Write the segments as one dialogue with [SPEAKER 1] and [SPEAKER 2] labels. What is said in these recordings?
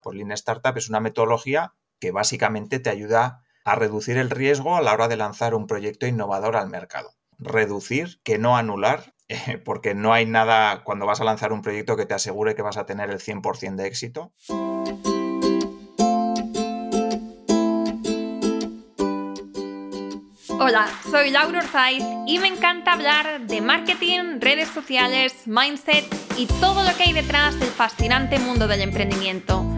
[SPEAKER 1] Pues Lean Startup es una metodología que básicamente te ayuda a reducir el riesgo a la hora de lanzar un proyecto innovador al mercado. Reducir, que no anular, porque no hay nada cuando vas a lanzar un proyecto que te asegure que vas a tener el 100% de éxito.
[SPEAKER 2] Hola, soy Laura Orzaiz y me encanta hablar de marketing, redes sociales, mindset y todo lo que hay detrás del fascinante mundo del emprendimiento.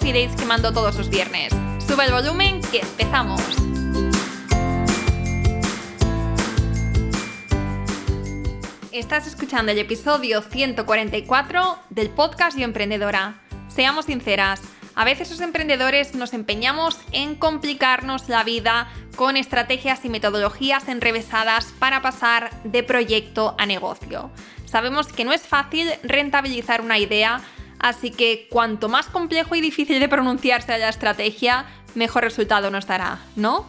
[SPEAKER 2] coffee dates que mando todos los viernes. Sube el volumen que empezamos. Estás escuchando el episodio 144 del podcast Yo Emprendedora. Seamos sinceras, a veces los emprendedores nos empeñamos en complicarnos la vida con estrategias y metodologías enrevesadas para pasar de proyecto a negocio. Sabemos que no es fácil rentabilizar una idea, así que cuanto más complejo y difícil de pronunciarse la estrategia, mejor resultado nos dará, ¿no?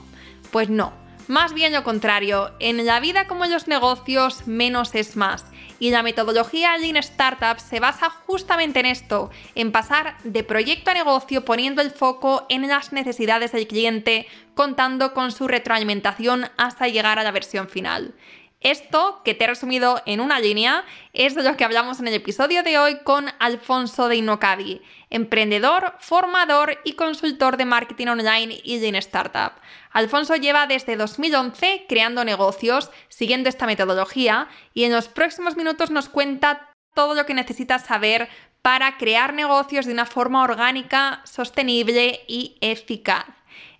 [SPEAKER 2] Pues no, más bien lo contrario, en la vida como en los negocios, menos es más. Y la metodología Lean Startup se basa justamente en esto, en pasar de proyecto a negocio poniendo el foco en las necesidades del cliente, contando con su retroalimentación hasta llegar a la versión final. Esto, que te he resumido en una línea, es de lo que hablamos en el episodio de hoy con Alfonso de Innocavi, emprendedor, formador y consultor de marketing online y Lean Startup. Alfonso lleva desde 2011 creando negocios siguiendo esta metodología y en los próximos minutos nos cuenta todo lo que necesitas saber para crear negocios de una forma orgánica, sostenible y eficaz.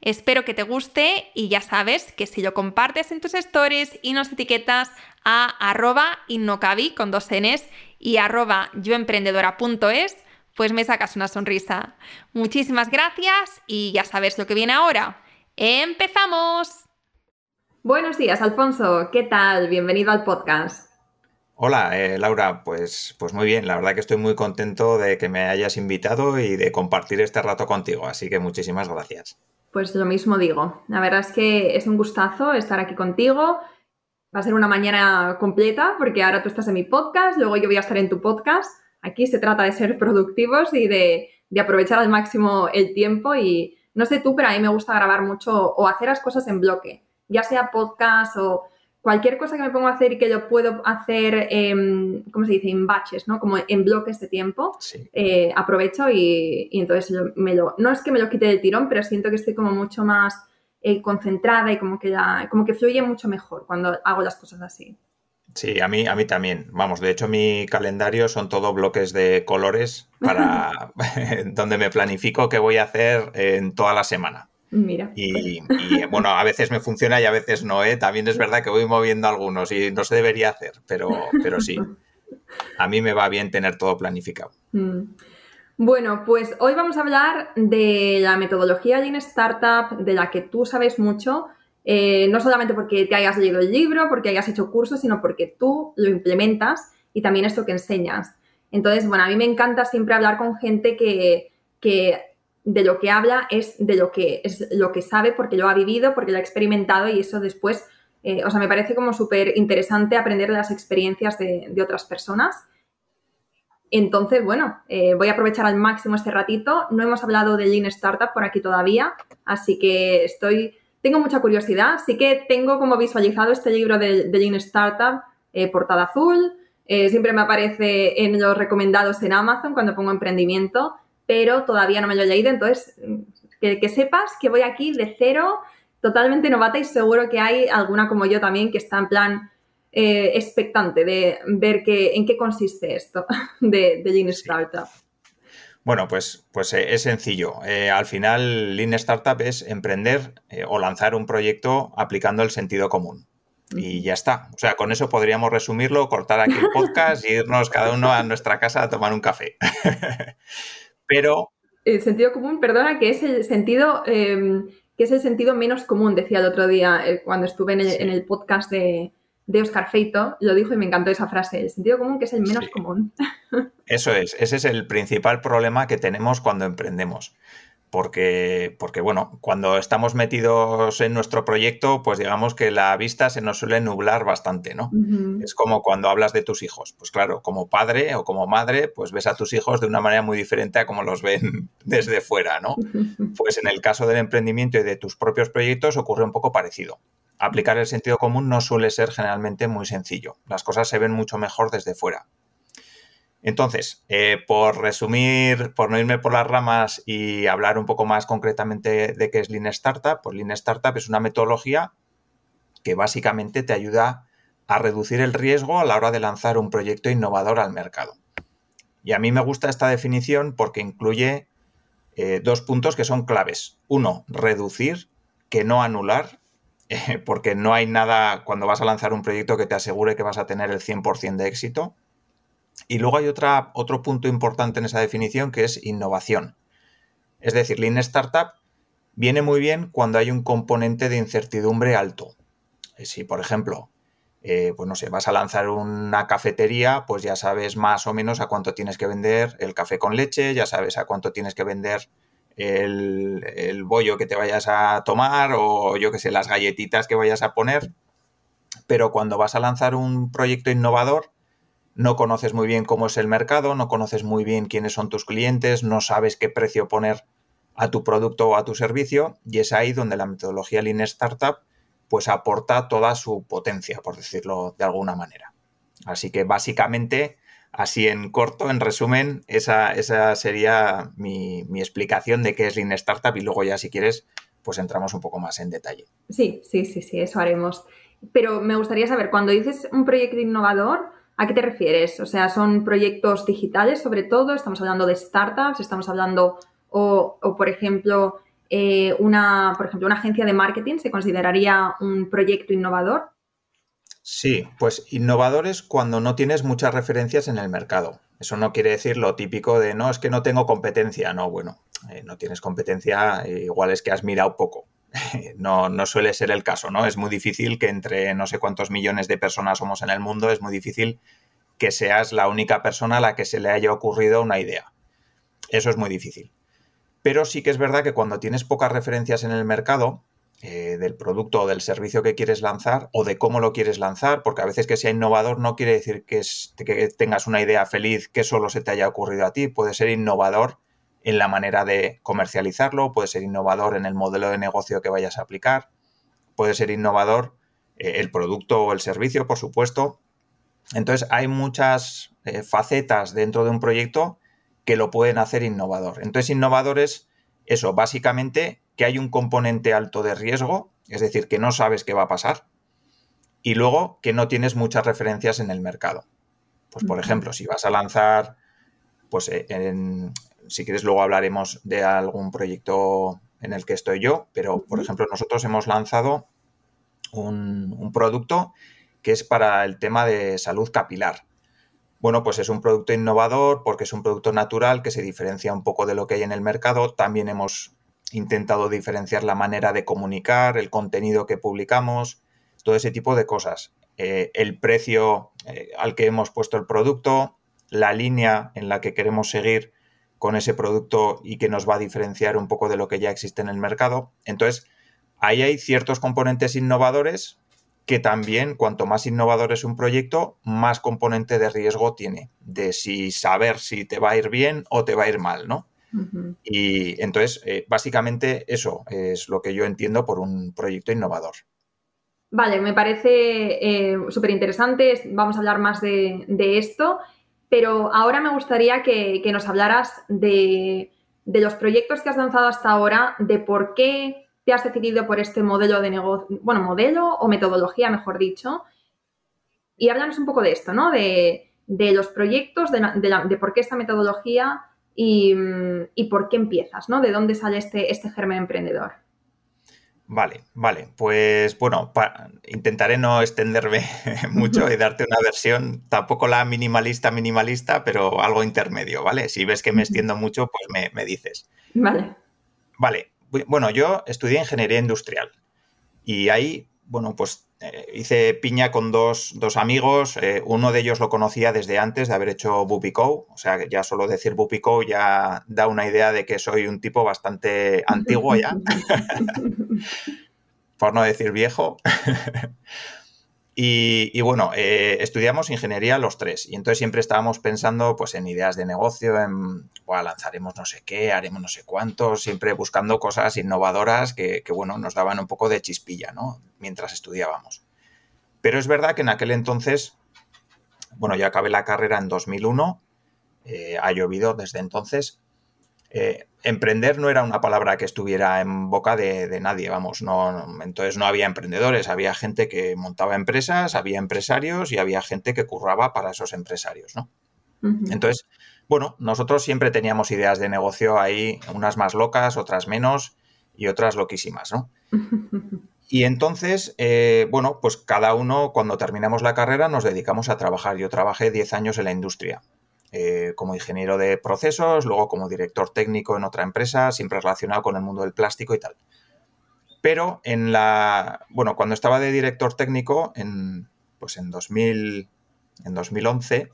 [SPEAKER 2] Espero que te guste y ya sabes que si lo compartes en tus stories y nos etiquetas a arroba innocavi con dos Ns y arroba yoemprendedora.es, pues me sacas una sonrisa. Muchísimas gracias y ya sabes lo que viene ahora. ¡Empezamos! Buenos días, Alfonso. ¿Qué tal? Bienvenido al podcast.
[SPEAKER 1] Hola, eh, Laura. Pues, pues muy bien. La verdad que estoy muy contento de que me hayas invitado y de compartir este rato contigo. Así que muchísimas gracias.
[SPEAKER 2] Pues lo mismo digo. La verdad es que es un gustazo estar aquí contigo. Va a ser una mañana completa porque ahora tú estás en mi podcast, luego yo voy a estar en tu podcast. Aquí se trata de ser productivos y de, de aprovechar al máximo el tiempo y no sé tú, pero a mí me gusta grabar mucho o hacer las cosas en bloque, ya sea podcast o cualquier cosa que me pongo a hacer y que yo puedo hacer, eh, ¿cómo se dice? En batches, ¿no? Como en bloques de tiempo, eh, aprovecho y, entonces me lo, no es que me lo quite del tirón, pero siento que estoy como mucho más eh, concentrada y como que, ya, como que fluye mucho mejor cuando hago las cosas así.
[SPEAKER 1] Sí, a mí, a mí también. Vamos, de hecho mi calendario son todo bloques de colores para donde me planifico qué voy a hacer en toda la semana.
[SPEAKER 2] Mira.
[SPEAKER 1] Y, bueno, a veces me funciona y a veces no, ¿eh? También es verdad que voy moviendo algunos y no se debería hacer, pero, pero sí. A mí me va bien tener todo planificado. Mm.
[SPEAKER 2] Bueno, pues hoy vamos a hablar de la metodología Lean Startup, de la que tú sabes mucho, eh, no solamente porque te hayas leído el libro, porque hayas hecho cursos, sino porque tú lo implementas y también esto que enseñas. Entonces, bueno, a mí me encanta siempre hablar con gente que, que de lo que habla es de lo que es lo que sabe porque lo ha vivido, porque lo ha experimentado y eso después, eh, o sea, me parece como súper interesante aprender de las experiencias de, otras personas. Entonces, bueno, eh, voy a aprovechar al máximo este ratito. No hemos hablado de Lean Startup por aquí todavía, así que estoy, tengo mucha curiosidad. Sí que tengo como visualizado este libro de, Lean Startup, eh, portada azul. siempre me aparece en los recomendados en Amazon cuando pongo emprendimiento pero todavía no me lo he leído, entonces que, sepas que voy aquí de cero, totalmente novata y seguro que hay alguna como yo también que está en plan eh, expectante de ver que, en qué consiste esto de, Lean Startup.
[SPEAKER 1] Bueno, pues, pues eh, es sencillo. Eh, al final, Lean Startup es emprender o lanzar un proyecto aplicando el sentido común. Y ya está. O sea, con eso podríamos resumirlo, cortar aquí el podcast y irnos cada uno a nuestra casa a tomar un café. Pero...
[SPEAKER 2] El sentido común, perdona, que es el sentido... Em, que es el sentido menos común, decía el otro día eh, cuando estuve en el, podcast de, Oscar Feito, lo dijo y me encantó esa frase, el sentido común que es el menos común.
[SPEAKER 1] Eso es, ese es el principal problema que tenemos cuando emprendemos porque, porque, bueno, cuando estamos metidos en nuestro proyecto, pues digamos que la vista se nos suele nublar bastante, ¿no? Es como cuando hablas de tus hijos. Pues claro, como padre o como madre, pues ves a tus hijos de una manera muy diferente a como los ven desde fuera, ¿no? Pues en el caso del emprendimiento y de tus propios proyectos ocurre un poco parecido. Aplicar el sentido común no suele ser generalmente muy sencillo. Las cosas se ven mucho mejor desde fuera. Entonces, eh, por resumir, por no irme por las ramas y hablar un poco más concretamente de qué es Lean Startup, pues Lean Startup es una metodología que básicamente te ayuda a reducir el riesgo a la hora de lanzar un proyecto innovador al mercado. Y a mí me gusta esta definición porque incluye eh, dos puntos que son claves. Uno, reducir, que no anular, porque no hay nada cuando vas a lanzar un proyecto que te asegure que vas a tener el 100% de éxito. Y luego hay otra, otro punto importante en esa definición que es innovación. Es decir, Lean Startup viene muy bien cuando hay un componente de incertidumbre alto. Eh, si, por ejemplo, eh, pues no sé, vas a lanzar una cafetería, pues ya sabes más o menos a cuánto tienes que vender el café con leche, ya sabes a cuánto tienes que vender el, el bollo que te vayas a tomar o yo que sé, las galletitas que vayas a poner. Pero cuando vas a lanzar un proyecto innovador, no conoces muy bien cómo es el mercado, no conoces muy bien quiénes son tus clientes, no sabes qué precio poner a tu producto o a tu servicio y es ahí donde la metodología Lean Startup pues aporta toda su potencia, por decirlo de alguna manera. Así que básicamente, así en corto, en resumen, esa, esa sería mi, mi, explicación de qué es Lean Startup y luego ya si quieres, pues entramos un poco más en detalle.
[SPEAKER 2] Sí, sí, sí, sí, eso haremos. Pero me gustaría saber, cuando dices un proyecto innovador, ¿A qué te refieres? O sea, ¿son proyectos digitales sobre todo? ¿Estamos hablando de startups? ¿Estamos hablando, o, por ejemplo, eh, una, por ejemplo, una agencia de marketing se consideraría un proyecto innovador?
[SPEAKER 1] Sí, pues innovadores cuando no tienes muchas referencias en el mercado. Eso no quiere decir lo típico de no, es que no tengo competencia. No, bueno, eh, no tienes competencia, igual es que has mirado poco. no, no suele ser el caso, ¿no? Es muy difícil que entre no sé cuántos millones de personas somos en el mundo, es muy difícil que seas la única persona a la que se le haya ocurrido una idea. Eso es muy difícil. Pero sí que es verdad que cuando tienes pocas referencias en el mercado, eh, del producto o del servicio que quieres lanzar o de cómo lo quieres lanzar, porque a veces que sea innovador no quiere decir que, que tengas una idea feliz que solo se te haya ocurrido a ti, puede ser innovador en la manera de comercializarlo, puede ser innovador en el modelo de negocio que vayas a aplicar, puede ser innovador eh, el producto o el servicio, por supuesto. Entonces hay muchas eh, facetas dentro de un proyecto que lo pueden hacer innovador. Entonces innovador es eso, básicamente que hay un componente alto de riesgo, es decir, que no sabes qué va a pasar, y luego que no tienes muchas referencias en el mercado. Pues por ejemplo, si vas a lanzar pues eh, en, si quieres luego hablaremos de algún proyecto en el que estoy yo, pero por ejemplo nosotros hemos lanzado un, producto que es para el tema de salud capilar. Bueno, pues es un producto innovador porque es un producto natural que se diferencia un poco de lo que hay en el mercado. También hemos intentado diferenciar la manera de comunicar, el contenido que publicamos, todo ese tipo de cosas. Eh, el precio eh, al que hemos puesto el producto, la línea en la que queremos seguir con ese producto y que nos va a diferenciar un poco de lo que ya existe en el mercado. Entonces, ahí hay ciertos componentes innovadores que también, cuanto más innovador es un proyecto, más componente de riesgo tiene, de si saber si te va a ir bien o te va a ir mal, ¿no? Y entonces, eh, básicamente eso es lo que yo entiendo por un proyecto innovador.
[SPEAKER 2] Vale, me parece eh, súper interesante. Vamos a hablar más de, de esto. Pero ahora me gustaría que, nos hablaras de, los proyectos que has lanzado hasta ahora, de por qué te has decidido por este modelo de negocio, bueno, modelo o metodología, mejor dicho. Y háblanos un poco de esto, ¿no? De, los proyectos, de, por qué esta metodología y, por qué empiezas, ¿no? De dónde sale este, este germen emprendedor.
[SPEAKER 1] Vale, vale. Pues bueno, intentaré no extenderme mucho y darte una versión, tampoco la minimalista, minimalista, pero algo intermedio, ¿vale? Si ves que me extiendo mucho, pues me, me dices.
[SPEAKER 2] Vale.
[SPEAKER 1] Vale. Bueno, yo estudié ingeniería industrial y ahí, bueno, pues eh, hice piña con dos, amigos. Eh, uno de ellos lo conocía desde antes de haber hecho Bupico. O sea, ya solo decir Bupico ya da una idea de que soy un tipo bastante antiguo ya. Por no decir viejo. Y, bueno, eh, estudiamos ingeniería los tres y entonces siempre estábamos pensando pues en ideas de negocio, en lanzaremos no sé qué, haremos no sé cuánto, siempre buscando cosas innovadoras que, bueno, nos daban un poco de chispilla, ¿no? Mientras estudiábamos. Pero es verdad que en aquel entonces, bueno, yo acabé la carrera en 2001, eh, ha llovido desde entonces, eh, emprender no era una palabra que estuviera en boca de, nadie, vamos, no, entonces no había emprendedores, había gente que montaba empresas, había empresarios y había gente que curraba para esos empresarios, ¿no? Entonces, bueno, nosotros siempre teníamos ideas de negocio ahí, unas más locas, otras menos y otras loquísimas, ¿no? Y entonces, eh, bueno, pues cada uno, cuando terminamos la carrera, nos dedicamos a trabajar. Yo trabajé 10 años en la industria. Eh, como ingeniero de procesos, luego como director técnico en otra empresa, siempre relacionado con el mundo del plástico y tal. Pero en la, bueno, cuando estaba de director técnico, en, pues en, 2000, en 2011,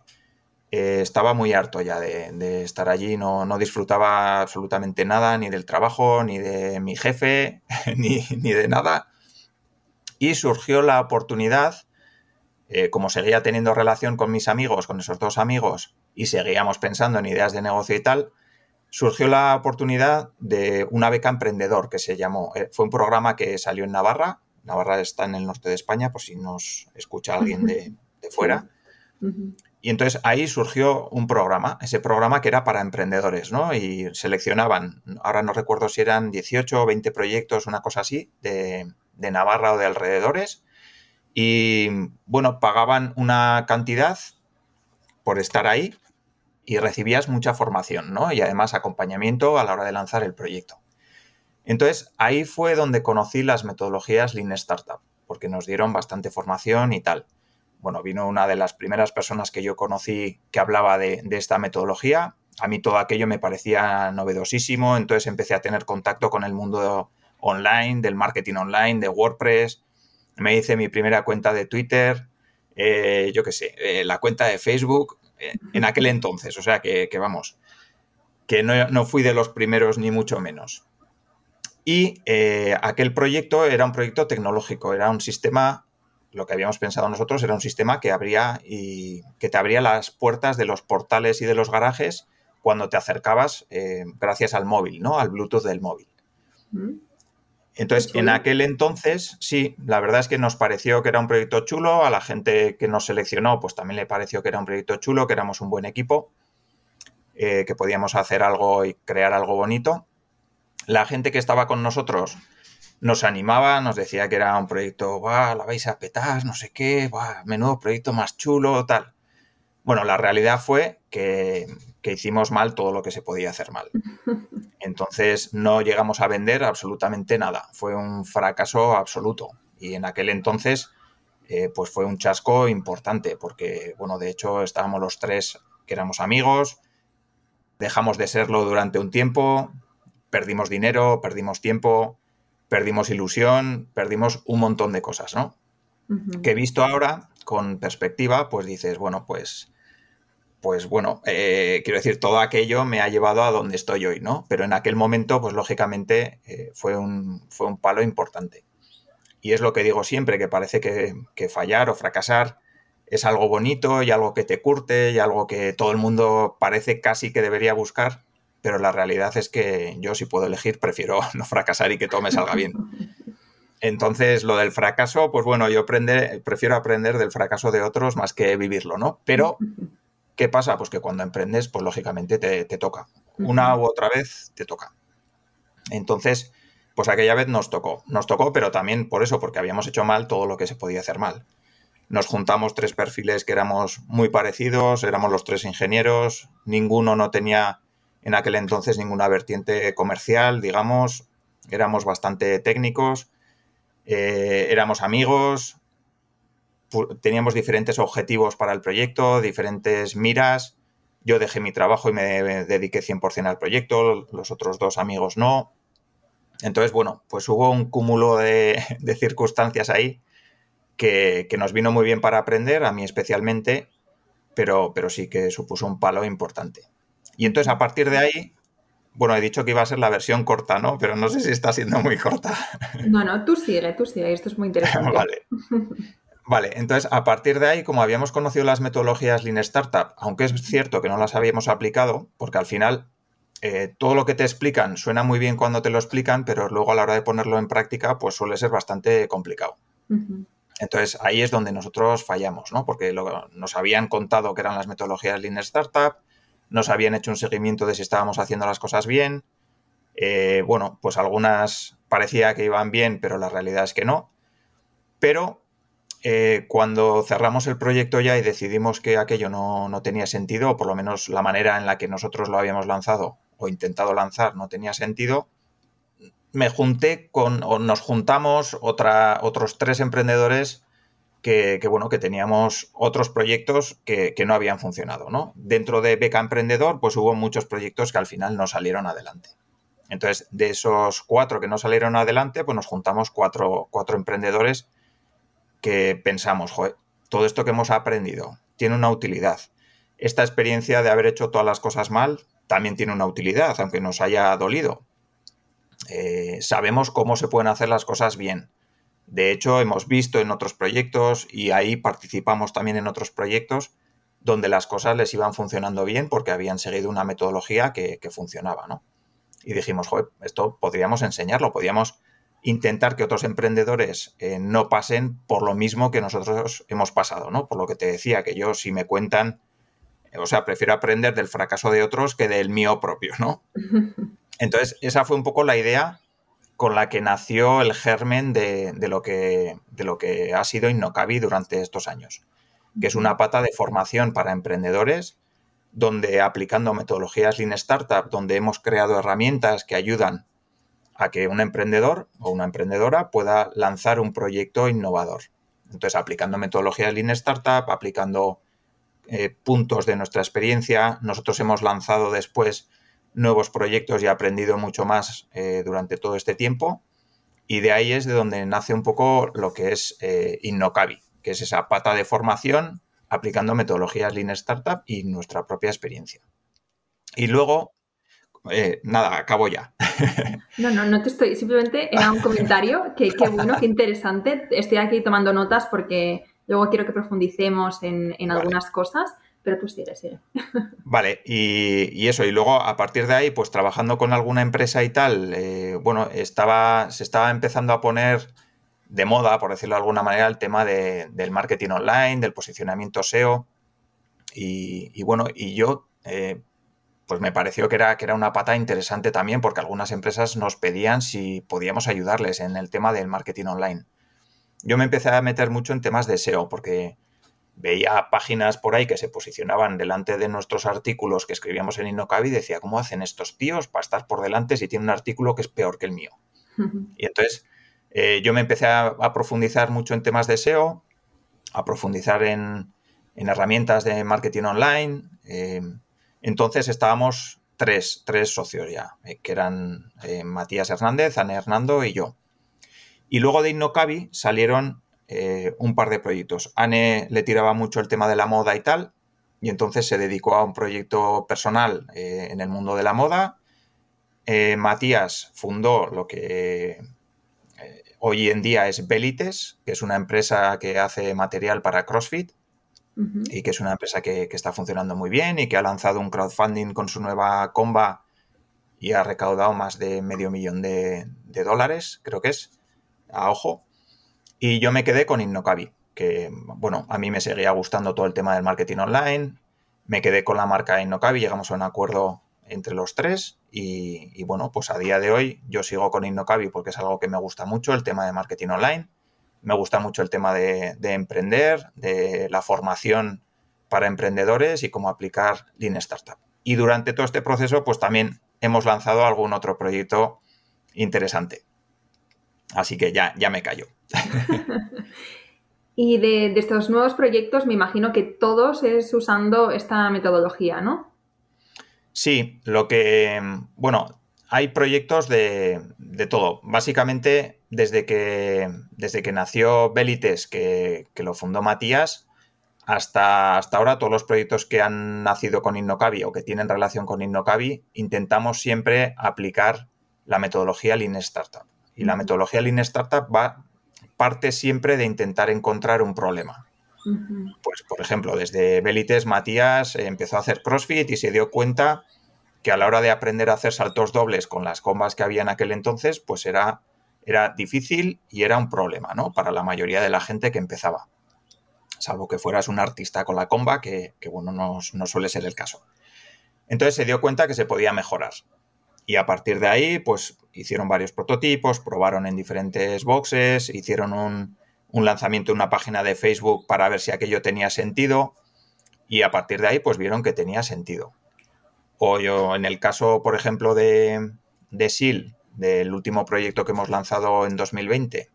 [SPEAKER 1] eh, estaba muy harto ya de, estar allí, no, no, disfrutaba absolutamente nada, ni del trabajo, ni de mi jefe, ni, ni de nada. Y surgió la oportunidad eh, como seguía teniendo relación con mis amigos, con esos dos amigos, y seguíamos pensando en ideas de negocio y tal, surgió la oportunidad de una beca emprendedor que se llamó, eh, fue un programa que salió en Navarra, Navarra está en el norte de España, por si nos escucha alguien de, fuera. Y entonces ahí surgió un programa, ese programa que era para emprendedores, ¿no? Y seleccionaban, ahora no recuerdo si eran 18 o 20 proyectos, una cosa así, de, de Navarra o de alrededores, y bueno, pagaban una cantidad por estar ahí y recibías mucha formación, ¿no? Y además acompañamiento a la hora de lanzar el proyecto. Entonces, ahí fue donde conocí las metodologías Lean Startup, porque nos dieron bastante formación y tal. Bueno, vino una de las primeras personas que yo conocí que hablaba de, de esta metodología. A mí todo aquello me parecía novedosísimo, entonces empecé a tener contacto con el mundo online, del marketing online, de WordPress, me hice mi primera cuenta de Twitter, eh, yo qué sé, eh, la cuenta de Facebook eh, en aquel entonces, o sea que, vamos, que no, fui de los primeros ni mucho menos. Y aquel proyecto era un proyecto tecnológico, era un sistema, lo que habíamos pensado nosotros era un sistema que abría y que te abría las puertas de los portales y de los garajes cuando te acercabas gracias al móvil, ¿no? Al Bluetooth del móvil. Entonces, en aquel entonces, sí, la verdad es que nos pareció que era un proyecto chulo, a la gente que nos seleccionó, pues también le pareció que era un proyecto chulo, que éramos un buen equipo, eh, que podíamos hacer algo y crear algo bonito. La gente que estaba con nosotros nos animaba, nos decía que era un proyecto, va, la vais a petar, no sé qué, va, menudo proyecto más chulo, tal. Bueno, la realidad fue que, que hicimos mal todo lo que se podía hacer mal. Entonces no llegamos a vender absolutamente nada. Fue un fracaso absoluto. Y en aquel entonces, eh, pues fue un chasco importante, porque, bueno, de hecho estábamos los tres que éramos amigos, dejamos de serlo durante un tiempo, perdimos dinero, perdimos tiempo, perdimos ilusión, perdimos un montón de cosas, ¿no? Que visto ahora, con perspectiva, pues dices, bueno, pues pues bueno, eh, quiero decir, todo aquello me ha llevado a donde estoy hoy, ¿no? Pero en aquel momento, pues lógicamente eh, fue, un, fue un palo importante. Y es lo que digo siempre, que parece que, fallar o fracasar es algo bonito y algo que te curte y algo que todo el mundo parece casi que debería buscar, pero la realidad es que yo si puedo elegir prefiero no fracasar y que todo me salga bien. Entonces, lo del fracaso, pues bueno, yo prefiero aprender del fracaso de otros más que vivirlo, ¿no? Pero ¿Qué pasa? Pues que cuando emprendes, pues lógicamente te, toca. Una u otra vez te toca. Entonces, pues aquella vez nos tocó. Nos tocó, pero también por eso, porque habíamos hecho mal todo lo que se podía hacer mal. Nos juntamos tres perfiles que éramos muy parecidos, éramos los tres ingenieros, ninguno no tenía en aquel entonces ninguna vertiente comercial, digamos, éramos bastante técnicos Eh, éramos amigos, teníamos diferentes objetivos para el proyecto, diferentes miras. Yo dejé mi trabajo y me dediqué 100% al proyecto, los otros dos amigos no. Entonces, bueno, pues hubo un cúmulo de, circunstancias ahí que, nos vino muy bien para aprender, a mí especialmente, pero, pero sí que supuso un palo importante. Y entonces, a partir de ahí, bueno, he dicho que iba a ser la versión corta, ¿no? Pero no sé si está siendo muy corta.
[SPEAKER 2] No, no, tú sigue, tú sigue, esto es muy interesante.
[SPEAKER 1] vale. Vale, entonces a partir de ahí, como habíamos conocido las metodologías Lean Startup, aunque es cierto que no las habíamos aplicado, porque al final eh, todo lo que te explican suena muy bien cuando te lo explican, pero luego a la hora de ponerlo en práctica, pues suele ser bastante complicado. Entonces ahí es donde nosotros fallamos, ¿no? Porque nos habían contado que eran las metodologías Lean Startup, nos habían hecho un seguimiento de si estábamos haciendo las cosas bien. Eh, bueno, pues algunas parecía que iban bien, pero la realidad es que no. Pero eh, cuando cerramos el proyecto ya y decidimos que aquello no, tenía sentido, o por lo menos la manera en la que nosotros lo habíamos lanzado o intentado lanzar no tenía sentido, me junté con, o nos juntamos otra, otros tres emprendedores que, bueno, que teníamos otros proyectos que, no habían funcionado, ¿no? Dentro de Beca Emprendedor, pues hubo muchos proyectos que al final no salieron adelante. Entonces, de esos cuatro que no salieron adelante, pues nos juntamos cuatro, cuatro emprendedores que pensamos, joder, todo esto que hemos aprendido tiene una utilidad. Esta experiencia de haber hecho todas las cosas mal también tiene una utilidad, aunque nos haya dolido. Eh, sabemos cómo se pueden hacer las cosas bien. De hecho, hemos visto en otros proyectos y ahí participamos también en otros proyectos donde las cosas les iban funcionando bien porque habían seguido una metodología que, que funcionaba, ¿no? Y dijimos, joder, esto podríamos enseñarlo, podríamos intentar que otros emprendedores eh, no pasen por lo mismo que nosotros hemos pasado, ¿no? Por lo que te decía, que yo si me cuentan, o sea, prefiero aprender del fracaso de otros que del mío propio, ¿no? Entonces, esa fue un poco la idea con la que nació el germen de, lo, que, de lo que ha sido Innocabi durante estos años, que es una pata de formación para emprendedores, donde aplicando metodologías Lean Startup, donde hemos creado herramientas que ayudan a que un emprendedor o una emprendedora pueda lanzar un proyecto innovador. Entonces, aplicando metodologías Lean Startup, aplicando eh, puntos de nuestra experiencia, nosotros hemos lanzado después nuevos proyectos y aprendido mucho más eh, durante todo este tiempo. Y de ahí es de donde nace un poco lo que es eh, que es esa pata de formación aplicando metodologías Lean Startup y nuestra propia experiencia. Y luego, eh, nada, acabo ya.
[SPEAKER 2] No, no, no te estoy, simplemente era un comentario, que qué bueno, qué interesante. Estoy aquí tomando notas porque luego quiero que profundicemos en, algunas cosas, pero tú sigue, sigue.
[SPEAKER 1] Vale, y, eso, y luego a partir de ahí, pues trabajando con alguna empresa y tal, eh, bueno, estaba, se estaba empezando a poner de moda, por decirlo de alguna manera, el tema del marketing online, del posicionamiento SEO. Y, bueno, y yo eh, pues me pareció que era, que era una pata interesante también porque algunas empresas nos pedían si podíamos ayudarles en el tema del marketing online. Yo me empecé a meter mucho en temas de SEO porque veía páginas por ahí que se posicionaban delante de nuestros artículos que escribíamos en Innocabi y decía, ¿cómo hacen estos tíos para estar por delante si tienen un artículo que es peor que el mío? Y entonces eh, yo me empecé a, profundizar mucho en temas de SEO, a profundizar en, herramientas de marketing online. Eh, entonces estábamos tres, tres socios ya, eh, que eran eh, Matías Hernández, Ana Hernando y yo. Y luego de Innocabi salieron eh, un par de proyectos. Anne le tiraba mucho el tema de la moda y tal, y entonces se dedicó a un proyecto personal en el mundo de la moda. Matías fundó lo que hoy en día es Belites, que es una empresa que hace material para CrossFit y que es una empresa que, está funcionando muy bien y que ha lanzado un crowdfunding con su nueva comba y ha recaudado más de medio millón de, dólares, creo que es, a ojo. Y yo me quedé con Innocabi, que, bueno, a mí me seguía gustando todo el tema del marketing online. Me quedé con la marca Innocabi, llegamos a un acuerdo entre los tres y, y, bueno, pues a día de hoy yo sigo con Innocabi porque es algo que me gusta mucho, el tema de marketing online me gusta mucho el tema de, emprender, de la formación para emprendedores y cómo aplicar Lean Startup. Y durante todo este proceso, pues también hemos lanzado algún otro proyecto interesante. Así que ya, ya me callo.
[SPEAKER 2] y de, de, estos nuevos proyectos, me imagino que todos es usando esta metodología, ¿no?
[SPEAKER 1] Sí, lo que, bueno, hay proyectos de, todo. Básicamente, desde que, desde que nació Belites, que, lo fundó Matías, hasta, hasta ahora todos los proyectos que han nacido con Innocavi o que tienen relación con Innocavi, intentamos siempre aplicar la metodología Lean Startup. Y la metodología Lean Startup va, parte siempre de intentar encontrar un problema. Pues, por ejemplo, desde Belites, Matías empezó a hacer CrossFit y se dio cuenta que a la hora de aprender a hacer saltos dobles con las combas que había en aquel entonces, pues era, era difícil y era un problema, ¿no? Para la mayoría de la gente que empezaba. Salvo que fueras un artista con la comba, que, bueno, no, suele ser el caso. Entonces se dio cuenta que se podía mejorar. Y a partir de ahí, pues hicieron varios prototipos, probaron en diferentes boxes, hicieron un, lanzamiento de una página de Facebook para ver si aquello tenía sentido. Y a partir de ahí, pues vieron que tenía sentido. O yo, en el caso, por ejemplo, de, de SIL, del último proyecto que hemos lanzado en 2020,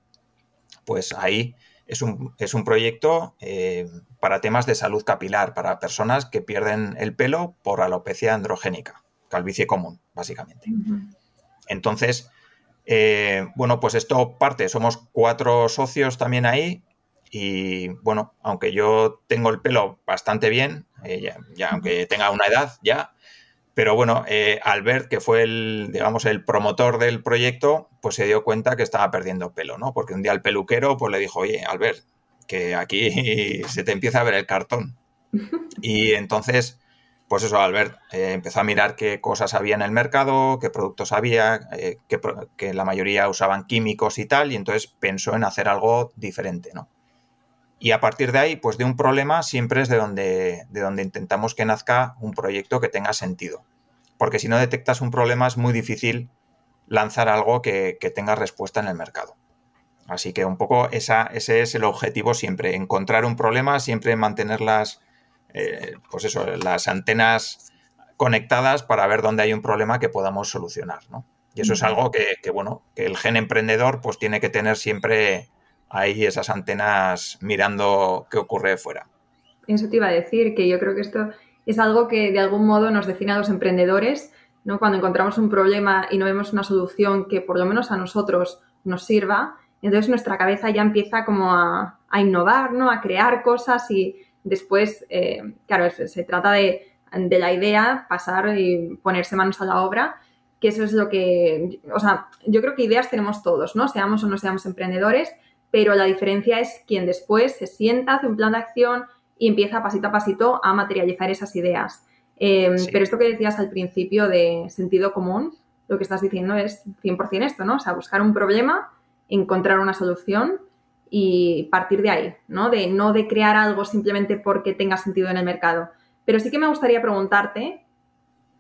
[SPEAKER 1] pues ahí es un, es un proyecto eh, para temas de salud capilar, para personas que pierden el pelo por alopecia androgénica, calvicie común, básicamente. Entonces, eh, bueno, pues esto parte, somos cuatro socios también ahí y bueno, aunque yo tengo el pelo bastante bien, eh, ya, aunque tenga una edad ya, pero bueno, eh, Albert, que fue el, digamos, el promotor del proyecto, pues se dio cuenta que estaba perdiendo pelo, ¿no? Porque un día el peluquero pues le dijo, oye, Albert, que aquí se te empieza a ver el cartón. Y entonces, pues eso, Albert eh, empezó a mirar qué cosas había en el mercado, qué productos había, eh, que, que, la mayoría usaban químicos y tal, y entonces pensó en hacer algo diferente, ¿no? Y a partir de ahí, pues de un problema siempre es de donde, de donde intentamos que nazca un proyecto que tenga sentido. Porque si no detectas un problema es muy difícil lanzar algo que, tenga respuesta en el mercado. Así que un poco esa, ese es el objetivo siempre, encontrar un problema, siempre mantener las, eh, pues eso, las antenas conectadas para ver dónde hay un problema que podamos solucionar. Y eso es algo que, que, bueno, que el gen emprendedor pues tiene que tener siempre ahí esas antenas mirando qué ocurre fuera.
[SPEAKER 2] Eso te iba a decir, que yo creo que esto es algo que de algún modo nos define a los emprendedores, ¿no? Cuando encontramos un problema y no vemos una solución que por lo menos a nosotros nos sirva, entonces nuestra cabeza ya empieza como a, innovar, ¿no? A crear cosas y después, eh, claro, se, trata de, de la idea, pasar y ponerse manos a la obra que eso es lo que, o sea, yo creo que ideas tenemos todos, ¿no? Seamos o no seamos emprendedores, pero la diferencia es quien después se sienta, hace un plan de acción y empieza pasito a pasito a materializar esas ideas. Em, pero esto que decías al principio de sentido común, lo que estás diciendo es 100% esto, ¿no? O sea, buscar un problema, encontrar una solución y partir de ahí, ¿no? De no de crear algo simplemente porque tenga sentido en el mercado. Pero sí que me gustaría preguntarte,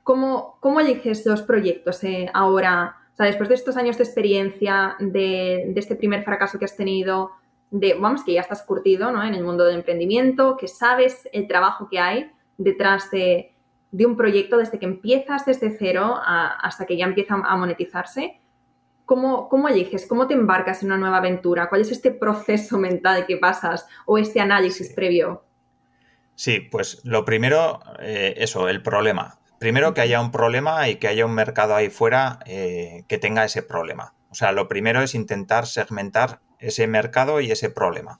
[SPEAKER 2] ¿cómo, cómo eliges los proyectos eh, ahora? O sea, después de estos años de experiencia, de, este primer fracaso que has tenido, de, vamos, que ya estás curtido ¿no? en el mundo del emprendimiento, que sabes el trabajo que hay detrás de, un proyecto desde que empiezas desde cero hasta que ya empieza a monetizarse. ¿Cómo, ¿Cómo, eliges? ¿Cómo te embarcas en una nueva aventura? ¿Cuál es este proceso mental que pasas o este análisis previo?
[SPEAKER 1] Sí, pues lo primero, eh, eso, el problema. Primero que haya un problema y que haya un mercado ahí fuera eh, que tenga ese problema. O sea, lo primero es intentar segmentar ese mercado y ese problema.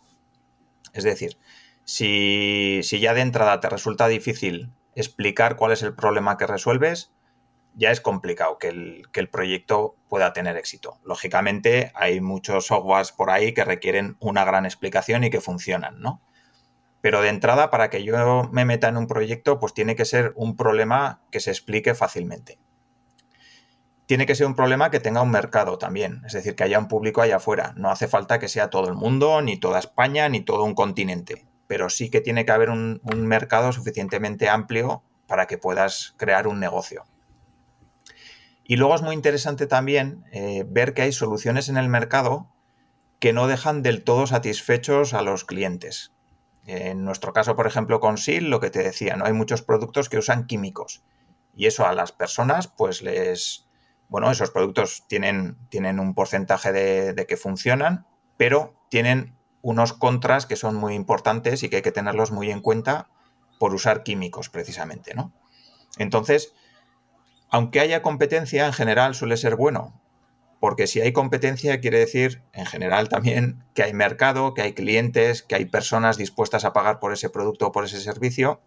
[SPEAKER 1] Es decir, si, ya de entrada te resulta difícil explicar cuál es el problema que resuelves, ya es complicado que el, que el, proyecto pueda tener éxito. Lógicamente, hay muchos softwares por ahí que requieren una gran explicación y que funcionan, ¿no? Pero de entrada, para que yo me meta en un proyecto, pues tiene que ser un problema que se explique fácilmente. Tiene que ser un problema que tenga un mercado también, es decir, que haya un público allá afuera. No hace falta que sea todo el mundo, ni toda España, ni todo un continente, pero sí que tiene que haber un, mercado suficientemente amplio para que puedas crear un negocio. Y luego es muy interesante también eh, ver que hay soluciones en el mercado que no dejan del todo satisfechos a los clientes. En nuestro caso, por ejemplo, con SIL, lo que te decía, ¿no? Hay muchos productos que usan químicos. Y eso a las personas, pues les, bueno, esos productos tienen, tienen un porcentaje de, de que funcionan, pero tienen unos contras que son muy importantes y que hay que tenerlos muy en cuenta por usar químicos precisamente, ¿no? Entonces, aunque haya competencia, en general suele ser bueno, porque si hay competencia quiere decir, en general también, que hay mercado, que hay clientes, que hay personas dispuestas a pagar por ese producto o por ese servicio,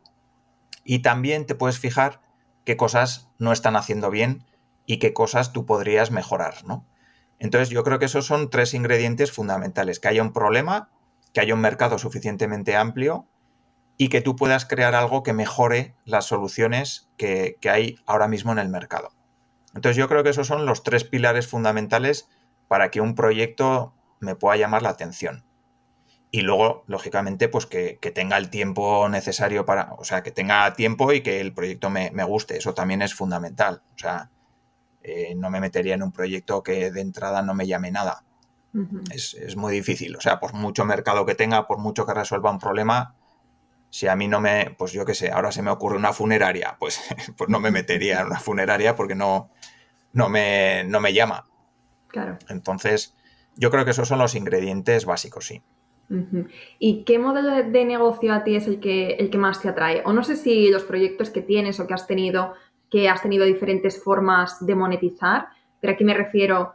[SPEAKER 1] y también te puedes fijar qué cosas no están haciendo bien y qué cosas tú podrías mejorar, ¿no? Entonces yo creo que esos son tres ingredientes fundamentales, que haya un problema, que haya un mercado suficientemente amplio y que tú puedas crear algo que mejore las soluciones que, hay ahora mismo en el mercado. Entonces yo creo que esos son los tres pilares fundamentales para que un proyecto me pueda llamar la atención. Y luego, lógicamente, pues que, tenga el tiempo necesario para, o sea, que tenga tiempo y que el proyecto me, me guste. Eso también es fundamental. O sea, eh, no me metería en un proyecto que de entrada no me llame nada. es, muy difícil. O sea, por mucho mercado que tenga, por mucho que resuelva un problema, si a mí no me, pues yo qué sé, ahora se me ocurre una funeraria, pues, pues no me metería en una funeraria porque no, no, me, no me llama.
[SPEAKER 2] Claro.
[SPEAKER 1] Entonces, yo creo que esos son los ingredientes básicos, sí.
[SPEAKER 2] ¿Y qué modelo de negocio a ti es el que, el que más te atrae? O no sé si los proyectos que tienes o que has tenido que has tenido diferentes formas de monetizar, pero aquí me refiero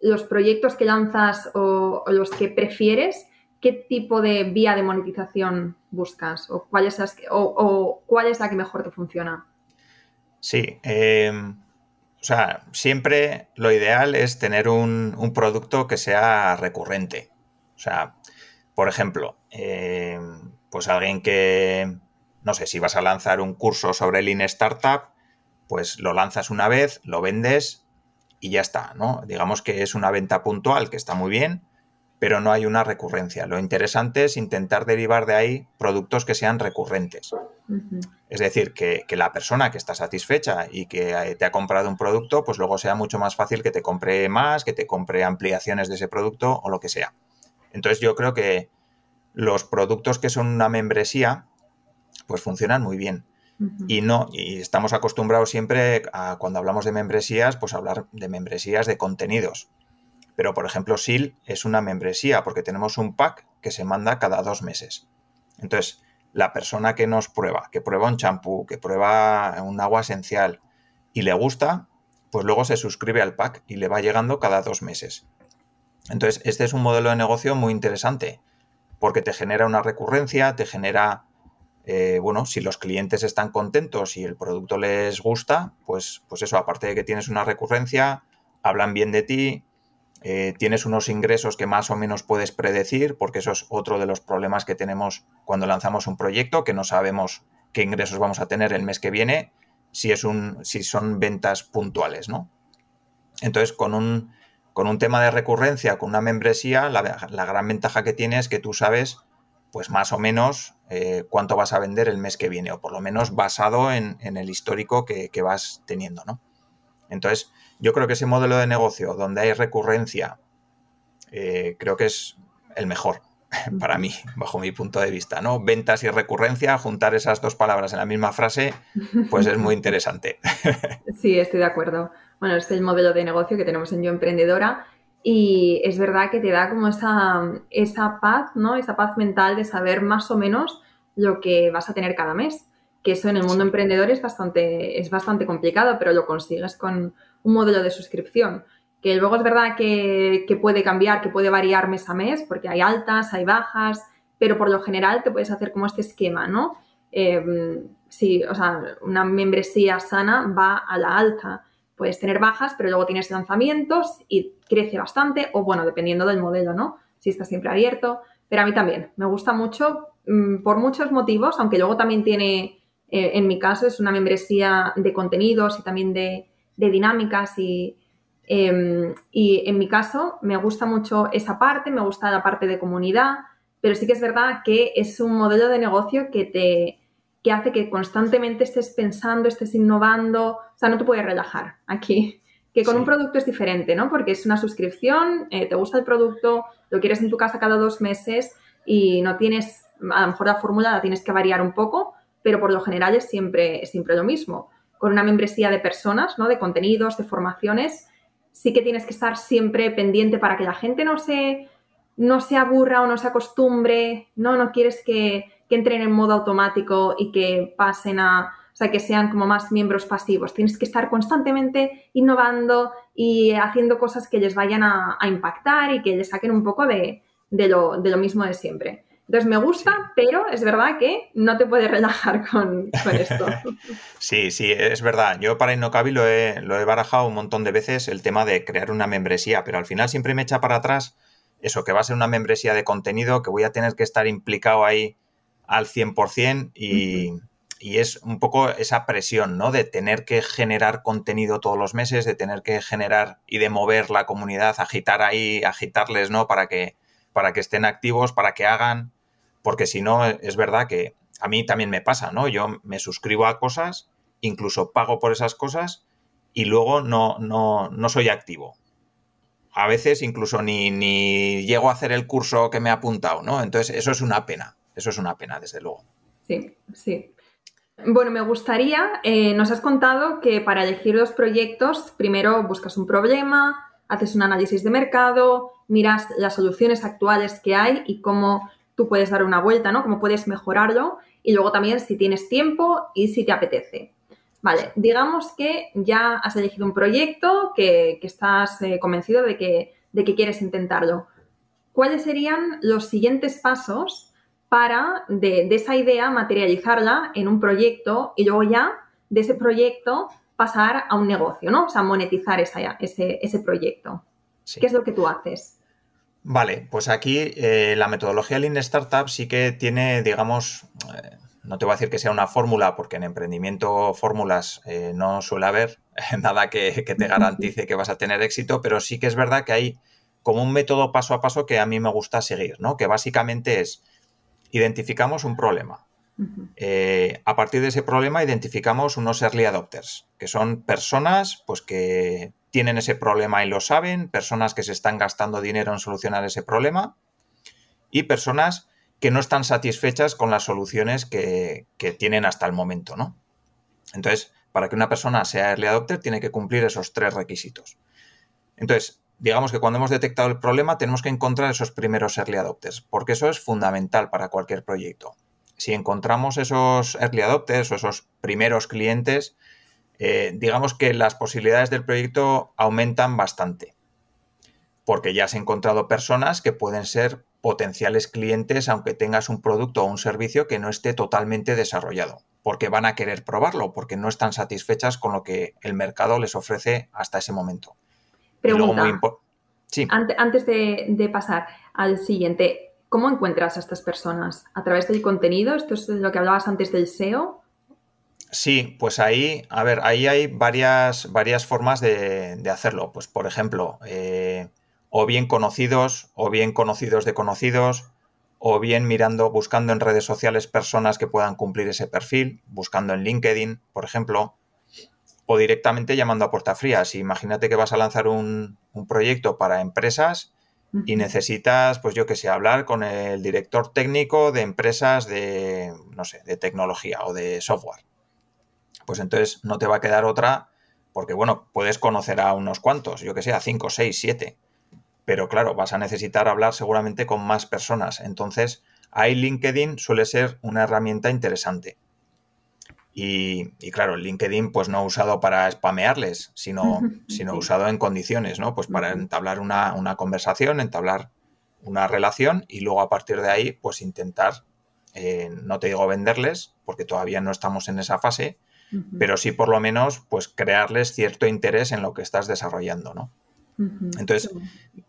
[SPEAKER 2] los proyectos que lanzas o, los que prefieres, ¿qué tipo de vía de monetización buscas o cuál es, o, cuál es la que mejor te funciona?
[SPEAKER 1] Sí, em, o sea, siempre lo ideal es tener un, producto que sea recurrente. O sea, por ejemplo, em, pues alguien que, no sé, si vas a lanzar un curso sobre Lean Startup, pues lo lanzas una vez, lo vendes y ya está, ¿no? Digamos que es una venta puntual que está muy bien, pero no hay una recurrencia. Lo interesante es intentar derivar de ahí productos que sean recurrentes. Es decir, que, la persona que está satisfecha y que te ha comprado un producto, pues luego sea mucho más fácil que te compre más, que te compre ampliaciones de ese producto o lo que sea. Entonces yo creo que los productos que son una membresía, pues funcionan muy bien. Y no, y estamos acostumbrados siempre a cuando hablamos de membresías, pues hablar de membresías de contenidos. Pero por ejemplo, SIL es una membresía porque tenemos un pack que se manda cada dos meses. Entonces, la persona que nos prueba, que prueba un champú, que prueba un agua esencial y le gusta, pues luego se suscribe al pack y le va llegando cada dos meses. Entonces, este es un modelo de negocio muy interesante porque te genera una recurrencia, te genera eh, bueno, si los clientes están contentos y el producto les gusta, pues, pues eso, aparte de que tienes una recurrencia, hablan bien de ti, eh, tienes unos ingresos que más o menos puedes predecir, porque eso es otro de los problemas que tenemos cuando lanzamos un proyecto, que no sabemos qué ingresos vamos a tener el mes que viene, si, es un, si son ventas puntuales, ¿no? Entonces, con un, con un tema de recurrencia, con una membresía, la, gran ventaja que tienes es que tú sabes pues más o menos eh, cuánto vas a vender el mes que viene, o por lo menos basado en, el histórico que, vas teniendo, ¿no? Entonces, yo creo que ese modelo de negocio donde hay recurrencia, eh, creo que es el mejor para mí, bajo mi punto de vista, ¿no? Ventas y recurrencia, juntar esas dos palabras en la misma frase, pues es muy interesante.
[SPEAKER 2] Sí, estoy de acuerdo. Bueno, este es el modelo de negocio que tenemos en Yo Emprendedora y es verdad que te da como esa, esa paz, ¿no? Esa paz mental de saber más o menos lo que vas a tener cada mes. Que eso en el mundo emprendedor es bastante, es bastante complicado, pero lo consigues con un modelo de suscripción. Que luego es verdad que, puede cambiar, que puede variar mes a mes, porque hay altas, hay bajas, pero por lo general te puedes hacer como este esquema, ¿no? Eh, sí, o sea, una membresía sana va a la alta puedes tener bajas, pero luego tienes lanzamientos y crece bastante, o bueno, dependiendo del modelo, ¿no? Si está siempre abierto. Pero a mí también, me gusta mucho mm, por muchos motivos, aunque luego también tiene, eh, en mi caso, es una membresía de contenidos y también de, dinámicas y, em, y en mi caso me gusta mucho esa parte, me gusta la parte de comunidad, pero sí que es verdad que es un modelo de negocio que te, que hace que constantemente estés pensando, estés innovando, o sea, no te puedes relajar aquí. Que con un producto es diferente, ¿no? Porque es una suscripción, eh, te gusta el producto, lo quieres en tu casa cada dos meses y no tienes, a lo mejor la fórmula la tienes que variar un poco, pero por lo general es siempre, siempre lo mismo. Con una membresía de personas, ¿no? De contenidos, de formaciones, sí que tienes que estar siempre pendiente para que la gente no se, no se aburra o no se acostumbre, ¿no? No quieres que, que entren en modo automático y que pasen a, o sea, que sean como más miembros pasivos. Tienes que estar constantemente innovando y haciendo cosas que les vayan a, impactar y que les saquen un poco de, lo, de, lo, mismo de siempre. Entonces me gusta, pero es verdad que no te puedes relajar con, esto.
[SPEAKER 1] sí, sí, es verdad. Yo para Innocabi lo he, lo he barajado un montón de veces el tema de crear una membresía, pero al final siempre me echa para atrás eso, que va a ser una membresía de contenido, que voy a tener que estar implicado ahí al 100% y, y es un poco esa presión, ¿no? De tener que generar contenido todos los meses, de tener que generar y de mover la comunidad, agitar ahí, agitarles, ¿no? Para que, para que estén activos, para que hagan porque si no, es verdad que a mí también me pasa, ¿no? Yo me suscribo a cosas, incluso pago por esas cosas y luego no, no, no soy activo. A veces incluso ni, ni llego a hacer el curso que me he apuntado, ¿no? Entonces, eso es una pena, eso es una pena, desde luego.
[SPEAKER 2] Sí, sí. Bueno, me gustaría, eh, nos has contado que para elegir los proyectos, primero buscas un problema, haces un análisis de mercado, miras las soluciones actuales que hay y cómo tú puedes dar una vuelta, ¿no? Cómo puedes mejorarlo y luego también si tienes tiempo y si te apetece. Vale, digamos que ya has elegido un proyecto, que, estás eh, convencido de que, de que quieres intentarlo. ¿Cuáles serían los siguientes pasos para de, esa idea materializarla en un proyecto y luego ya de ese proyecto pasar a un negocio, ¿no? O sea, monetizar ese, ese proyecto. ¿Qué es lo que tú haces?
[SPEAKER 1] Vale, pues aquí eh, la metodología Lean Startup sí que tiene, digamos, eh, no te voy a decir que sea una fórmula, porque en emprendimiento fórmulas eh, no suele haber nada que, que, te garantice que vas a tener éxito, pero sí que es verdad que hay como un método paso a paso que a mí me gusta seguir, ¿no? Que básicamente es, identificamos un problema. a partir de ese problema identificamos unos early adopters, que son personas pues, que tienen ese problema y lo saben, personas que se están gastando dinero en solucionar ese problema y personas que no están satisfechas con las soluciones que, tienen hasta el momento, ¿no? Entonces, para que una persona sea early adopter, tiene que cumplir esos tres requisitos. Entonces, digamos que cuando hemos detectado el problema, tenemos que encontrar esos primeros early adopters, porque eso es fundamental para cualquier proyecto. Si encontramos esos early adopters o esos primeros clientes, eh, digamos que las posibilidades del proyecto aumentan bastante, porque ya has encontrado personas que pueden ser potenciales clientes aunque tengas un producto o un servicio que no esté totalmente desarrollado, porque van a querer probarlo, porque no están satisfechas con lo que el mercado les ofrece hasta ese momento.
[SPEAKER 2] Pregunta, sí. antes de, de pasar al siguiente, ¿cómo encuentras a estas personas? ¿A través del contenido? Esto es lo que hablabas antes del SEO.
[SPEAKER 1] Sí, pues ahí, a ver, ahí hay varias, varias formas de, hacerlo. Pues, por ejemplo, eh, o bien conocidos, o bien conocidos de conocidos, o bien mirando, buscando en redes sociales personas que puedan cumplir ese perfil, buscando en LinkedIn, por ejemplo, o directamente llamando a puerta fría. Si imagínate que vas a lanzar un, un proyecto para empresas y necesitas, pues yo que sé, hablar con el director técnico de empresas de, no sé, de tecnología o de software pues entonces no te va a quedar otra, porque bueno, puedes conocer a unos cuantos, yo que sé, a 5, 6, 7, pero claro, vas a necesitar hablar seguramente con más personas. Entonces, ahí LinkedIn suele ser una herramienta interesante. Y, claro, LinkedIn pues no usado para spamearles, sino, sino usado en condiciones, ¿no? Pues para entablar una, conversación, entablar una relación y luego a partir de ahí pues intentar, eh, no te digo venderles, porque todavía no estamos en esa fase, pero sí por lo menos pues crearles cierto interés en lo que estás desarrollando, ¿no? Entonces,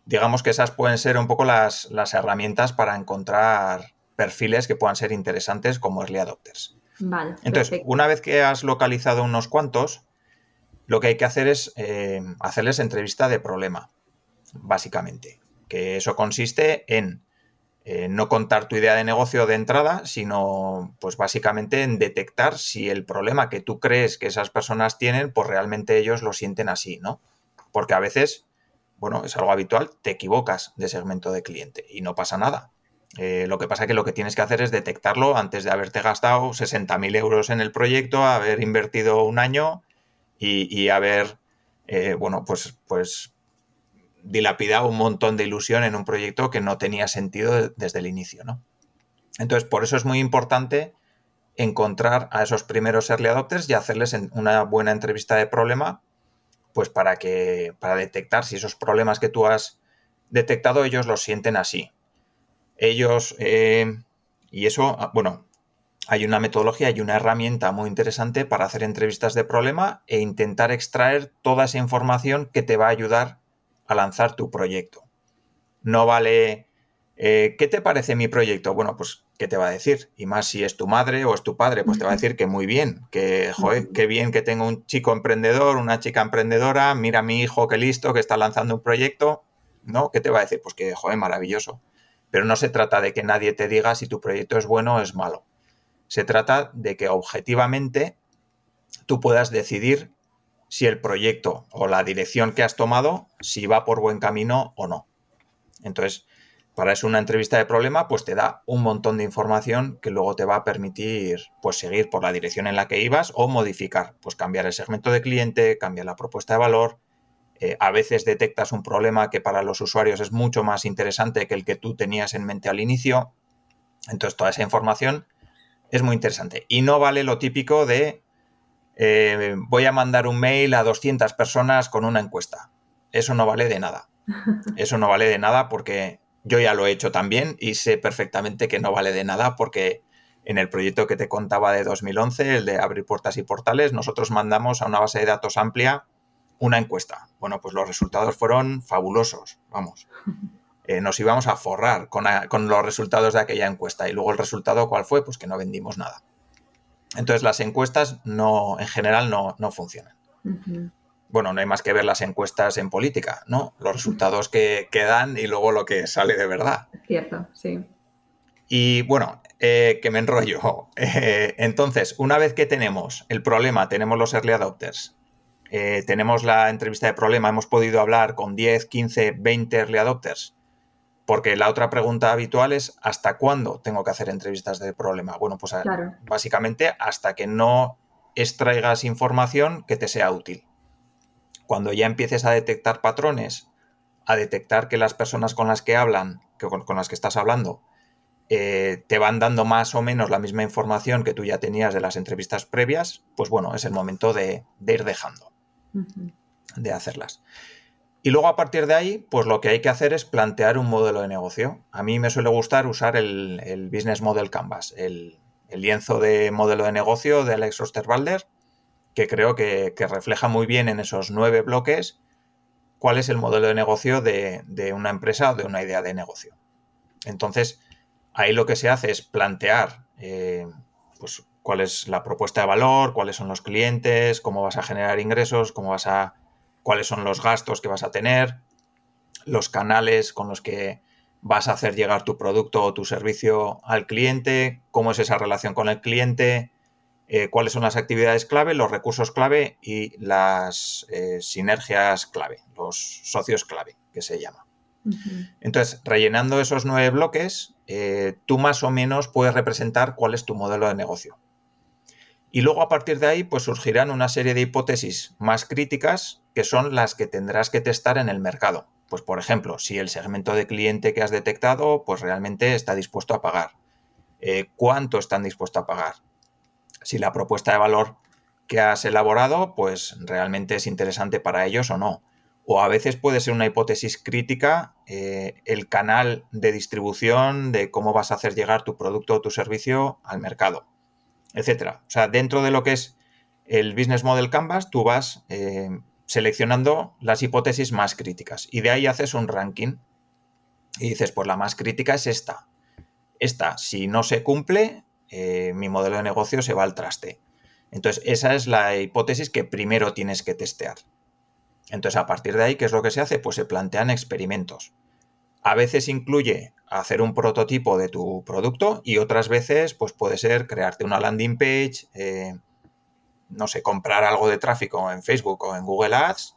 [SPEAKER 1] digamos que esas pueden ser un poco las, herramientas para encontrar perfiles que puedan ser interesantes como early adopters. Vale. Entonces, una vez que has localizado unos cuantos, lo que hay que hacer es eh, hacerles entrevista de problema, básicamente. Que eso consiste en eh, no contar tu idea de negocio de entrada, sino pues básicamente en detectar si el problema que tú crees que esas personas tienen, pues realmente ellos lo sienten así, ¿no? Porque a veces, bueno, es algo habitual, te equivocas de segmento de cliente y no pasa nada. Eh, lo que pasa es que lo que tienes que hacer es detectarlo antes de haberte gastado 60.000 euros en el proyecto, haber invertido un año y, haber, eh, bueno, pues, pues dilapidado un montón de ilusión en un proyecto que no tenía sentido desde el inicio, ¿no? Entonces, por eso es muy importante encontrar a esos primeros early adopters y hacerles una buena entrevista de problema, pues para que, para detectar si esos problemas que tú has detectado ellos los sienten así. Ellos, eh, y eso, ah, bueno, hay una metodología y una herramienta muy interesante para hacer entrevistas de problema e intentar extraer toda esa información que te va a ayudar a lanzar tu proyecto. No vale, eh, ¿qué te parece mi proyecto? Bueno, pues, ¿qué te va a decir? Y más si es tu madre o es tu padre, pues te va a decir que muy bien, que, joder, qué bien que tengo un chico emprendedor, una chica emprendedora, mira a mi hijo, qué listo, que está lanzando un proyecto. ¿No? ¿Qué te va a decir? Pues que, joder, maravilloso. Pero no se trata de que nadie te diga si tu proyecto es bueno o es malo. Se trata de que objetivamente tú puedas decidir si el proyecto o la dirección que has tomado, si va por buen camino o no. Entonces, para eso una entrevista de problema, pues te da un montón de información que luego te va a permitir pues seguir por la dirección en la que ibas o modificar, pues cambiar el segmento de cliente, cambiar la propuesta de valor. Eh, a veces detectas un problema que para los usuarios es mucho más interesante que el que tú tenías en mente al inicio. Entonces, toda esa información es muy interesante. Y no vale lo típico de eh, voy a mandar un mail a 200 personas con una encuesta. Eso no vale de nada. Eso no vale de nada porque yo ya lo he hecho también y sé perfectamente que no vale de nada porque en el proyecto que te contaba de 2011, el de abrir puertas y portales, nosotros mandamos a una base de datos amplia una encuesta. Bueno, pues los resultados fueron fabulosos, vamos. Eh, nos íbamos a forrar con, con, los resultados de aquella encuesta. Y luego el resultado, ¿cuál fue? Pues que no vendimos nada. Entonces las encuestas no, en general no, funcionan. Bueno, no hay más que ver las encuestas en política, ¿no? Los resultados que, dan y luego lo que sale de verdad.
[SPEAKER 2] Cierto, sí.
[SPEAKER 1] Y bueno, eh, que me enrollo. Eh, entonces, una vez que tenemos el problema, tenemos los early adopters, eh, tenemos la entrevista de problema, hemos podido hablar con 10, 15, 20 early adopters, porque la otra pregunta habitual es ¿hasta cuándo tengo que hacer entrevistas de problema? Bueno, pues básicamente hasta que no extraigas información que te sea útil. Cuando ya empieces a detectar patrones, a detectar que las personas con las que hablan, que con, las que estás hablando, eh, te van dando más o menos la misma información que tú ya tenías de las entrevistas previas, pues bueno, es el momento de, ir dejando de hacerlas. Y luego a partir de ahí, pues lo que hay que hacer es plantear un modelo de negocio. A mí me suele gustar usar el, Business Model Canvas, el, lienzo de modelo de negocio de Alex Osterwalder, que creo que, refleja muy bien en esos nueve bloques cuál es el modelo de negocio de, una empresa o de una idea de negocio. Entonces, ahí lo que se hace es plantear eh, pues, cuál es la propuesta de valor, cuáles son los clientes, cómo vas a generar ingresos, cómo vas a cuáles son los gastos que vas a tener, los canales con los que vas a hacer llegar tu producto o tu servicio al cliente, cómo es esa relación con el cliente, eh, cuáles son las actividades clave, los recursos clave y las eh, sinergias clave, los socios clave, que se llama. Entonces, rellenando esos nueve bloques, eh, tú más o menos puedes representar cuál es tu modelo de negocio. Y luego a partir de ahí, pues surgirán una serie de hipótesis más críticas que son las que tendrás que testar en el mercado. Pues por ejemplo, si el segmento de cliente que has detectado, pues realmente está dispuesto a pagar. Eh, ¿Cuánto están dispuestos a pagar? Si la propuesta de valor que has elaborado, pues realmente es interesante para ellos o no. O a veces puede ser una hipótesis crítica eh, el canal de distribución de cómo vas a hacer llegar tu producto o tu servicio al mercado etcétera. O sea, dentro de lo que es el Business Model Canvas, tú vas eh, seleccionando las hipótesis más críticas y de ahí haces un ranking y dices, pues la más crítica es esta. Esta, si no se cumple, eh, mi modelo de negocio se va al traste. Entonces, esa es la hipótesis que primero tienes que testear. Entonces, a partir de ahí, ¿qué es lo que se hace? Pues se plantean experimentos. A veces incluye hacer un prototipo de tu producto y otras veces pues puede ser crearte una landing page, eh, no sé, comprar algo de tráfico en Facebook o en Google Ads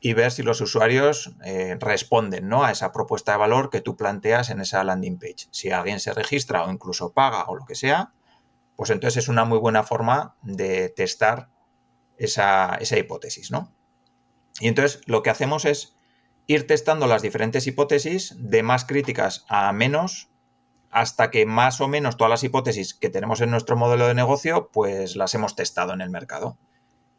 [SPEAKER 1] y ver si los usuarios eh, responden ¿no? a esa propuesta de valor que tú planteas en esa landing page. Si alguien se registra o incluso paga o lo que sea, pues entonces es una muy buena forma de testar esa, esa hipótesis, ¿no? Y entonces lo que hacemos es ir testando las diferentes hipótesis de más críticas a menos hasta que más o menos todas las hipótesis que tenemos en nuestro modelo de negocio, pues las hemos testado en el mercado.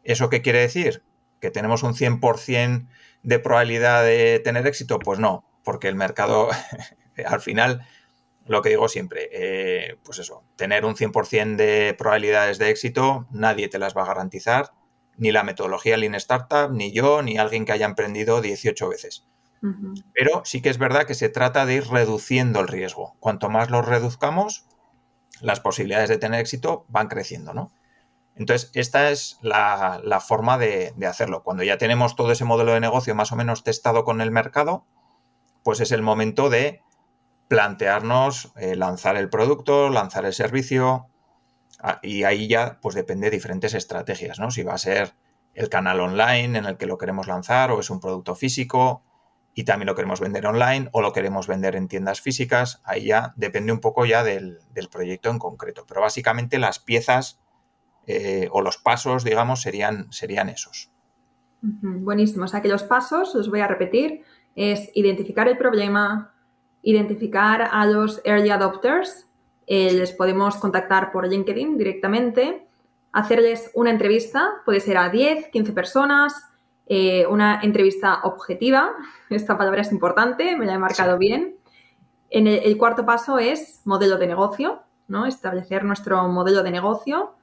[SPEAKER 1] ¿Eso qué quiere decir? ¿Que tenemos un 100% de probabilidad de tener éxito? Pues no, porque el mercado, al final, lo que digo siempre, eh, pues eso, tener un 100% de probabilidades de éxito, nadie te las va a garantizar, ni la metodología Lean Startup, ni yo, ni alguien que haya emprendido 18 veces. Pero sí que es verdad que se trata de ir reduciendo el riesgo. Cuanto más lo reduzcamos, las posibilidades de tener éxito van creciendo, ¿no? Entonces, esta es la, forma de, hacerlo. Cuando ya tenemos todo ese modelo de negocio más o menos testado con el mercado, pues es el momento de plantearnos eh, lanzar el producto, lanzar el servicio, y ahí ya pues depende de diferentes estrategias, ¿no? Si va a ser el canal online en el que lo queremos lanzar o es un producto físico y también lo queremos vender online o lo queremos vender en tiendas físicas, ahí ya depende un poco ya del, proyecto en concreto. Pero básicamente las piezas eh, o los pasos, digamos, serían, serían esos.
[SPEAKER 2] Buenísimo. O sea que los pasos, os voy a repetir, es identificar el problema, identificar a los early adopters, eh, les podemos contactar por LinkedIn directamente, hacerles una entrevista, puede ser a 10, 15 personas, eh, una entrevista objetiva, esta palabra es importante, me la he marcado bien. En el, cuarto paso es modelo de negocio, ¿no? Establecer nuestro modelo de negocio.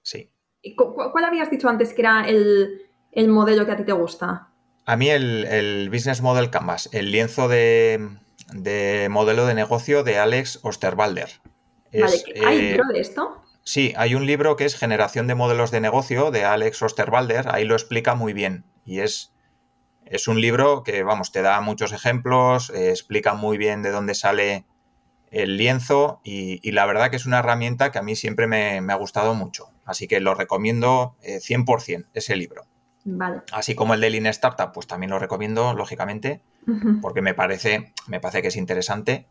[SPEAKER 1] Sí.
[SPEAKER 2] ¿Cuál habías dicho antes que era el, modelo que a ti te gusta?
[SPEAKER 1] A mí el, Business Model Canvas, el lienzo de, modelo de negocio de Alex Osterwalder.
[SPEAKER 2] vale, ¿hay eh, libro de esto?
[SPEAKER 1] Sí, hay un libro que es Generación de Modelos de Negocio de Alex Osterwalder, ahí lo explica muy bien. Y es, es un libro que, vamos, te da muchos ejemplos, eh, explica muy bien de dónde sale el lienzo y, la verdad que es una herramienta que a mí siempre me, ha gustado mucho. Así que lo recomiendo 100% eh, ese libro.
[SPEAKER 2] Vale.
[SPEAKER 1] Así como el de Lean Startup, pues también lo recomiendo, lógicamente, porque me parece, me parece que es interesante.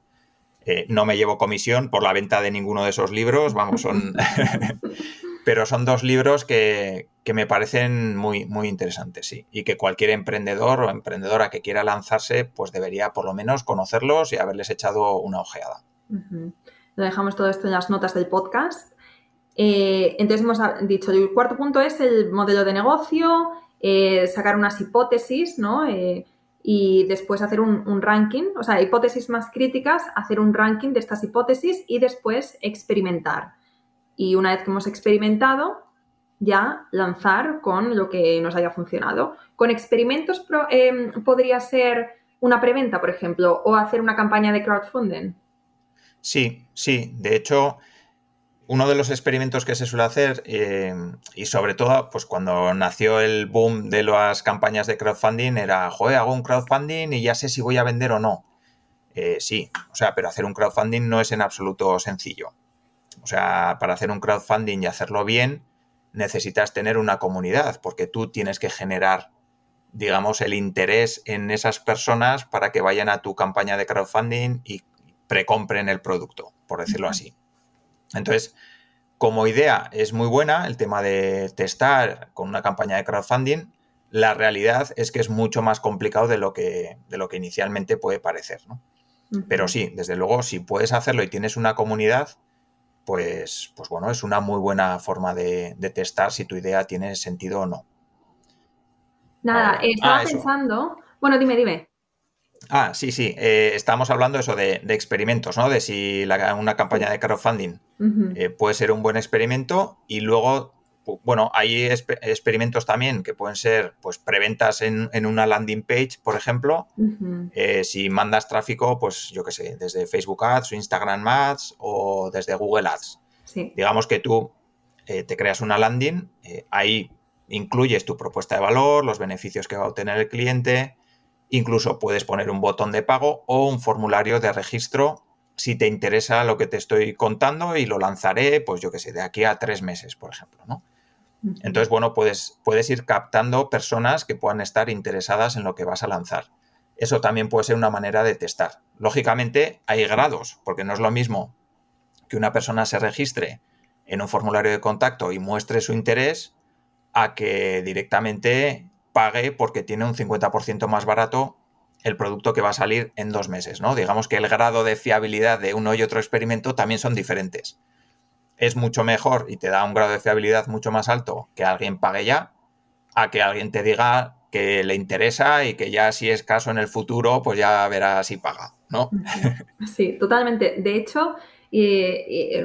[SPEAKER 1] Eh, no me llevo comisión por la venta de ninguno de esos libros, vamos, son... pero son dos libros que, me parecen muy, muy interesantes, sí. Y que cualquier emprendedor o emprendedora que quiera lanzarse, pues debería por lo menos conocerlos y haberles echado una ojeada.
[SPEAKER 2] Lo dejamos todo esto en las notas del podcast. Eh, entonces hemos dicho, el cuarto punto es el modelo de negocio, eh, sacar unas hipótesis, ¿no? Y después hacer un, ranking, o sea, hipótesis más críticas, hacer un ranking de estas hipótesis y después experimentar. Y una vez que hemos experimentado, ya lanzar con lo que nos haya funcionado. Con experimentos em, podría ser una preventa, por ejemplo, o hacer una campaña de crowdfunding.
[SPEAKER 1] Sí, sí. De hecho, uno de los experimentos que se suele hacer, eh, y sobre todo, pues cuando nació el boom de las campañas de crowdfunding, era, joder, hago un crowdfunding y ya sé si voy a vender o no. Eh, sí, o sea, pero hacer un crowdfunding no es en absoluto sencillo. O sea, para hacer un crowdfunding y hacerlo bien, necesitas tener una comunidad, porque tú tienes que generar, digamos, el interés en esas personas para que vayan a tu campaña de crowdfunding y precompren el producto, por decirlo así. Entonces, como idea es muy buena el tema de testar con una campaña de crowdfunding. La realidad es que es mucho más complicado de lo que, de lo que inicialmente puede parecer. ¿no? Pero sí, desde luego, si puedes hacerlo y tienes una comunidad, pues, pues bueno, es una muy buena forma de, testar si tu idea tiene sentido o no.
[SPEAKER 2] Nada, estaba ah, pensando. Bueno, dime, dime.
[SPEAKER 1] Ah, sí, sí. Eh, estamos hablando eso de, experimentos, ¿no? De si una campaña de crowdfunding eh, puede ser un buen experimento y luego, bueno, hay experimentos también que pueden ser, pues, preventas en, una landing page, por ejemplo. Eh, si mandas tráfico, pues, yo qué sé, desde Facebook Ads o Instagram Ads o desde Google Ads. Digamos que tú te creas una landing, ahí incluyes tu propuesta de valor, los beneficios que va a obtener el cliente Incluso puedes poner un botón de pago o un formulario de registro si te interesa lo que te estoy contando y lo lanzaré, pues yo qué sé, de aquí a tres meses, por ejemplo, ¿no? Entonces, bueno, puedes, puedes ir captando personas que puedan estar interesadas en lo que vas a lanzar. Eso también puede ser una manera de testar. Lógicamente, hay grados, porque no es lo mismo que una persona se registre en un formulario de contacto y muestre su interés a que directamente pague porque tiene un 50% más barato el producto que va a salir en dos meses, ¿no? Digamos que el grado de fiabilidad de uno y otro experimento también son diferentes. Es mucho mejor y te da un grado de fiabilidad mucho más alto que alguien pague ya, a que alguien te diga que le interesa y que ya si es caso en el futuro, pues ya verá si paga, ¿no?
[SPEAKER 2] Sí, totalmente. De hecho,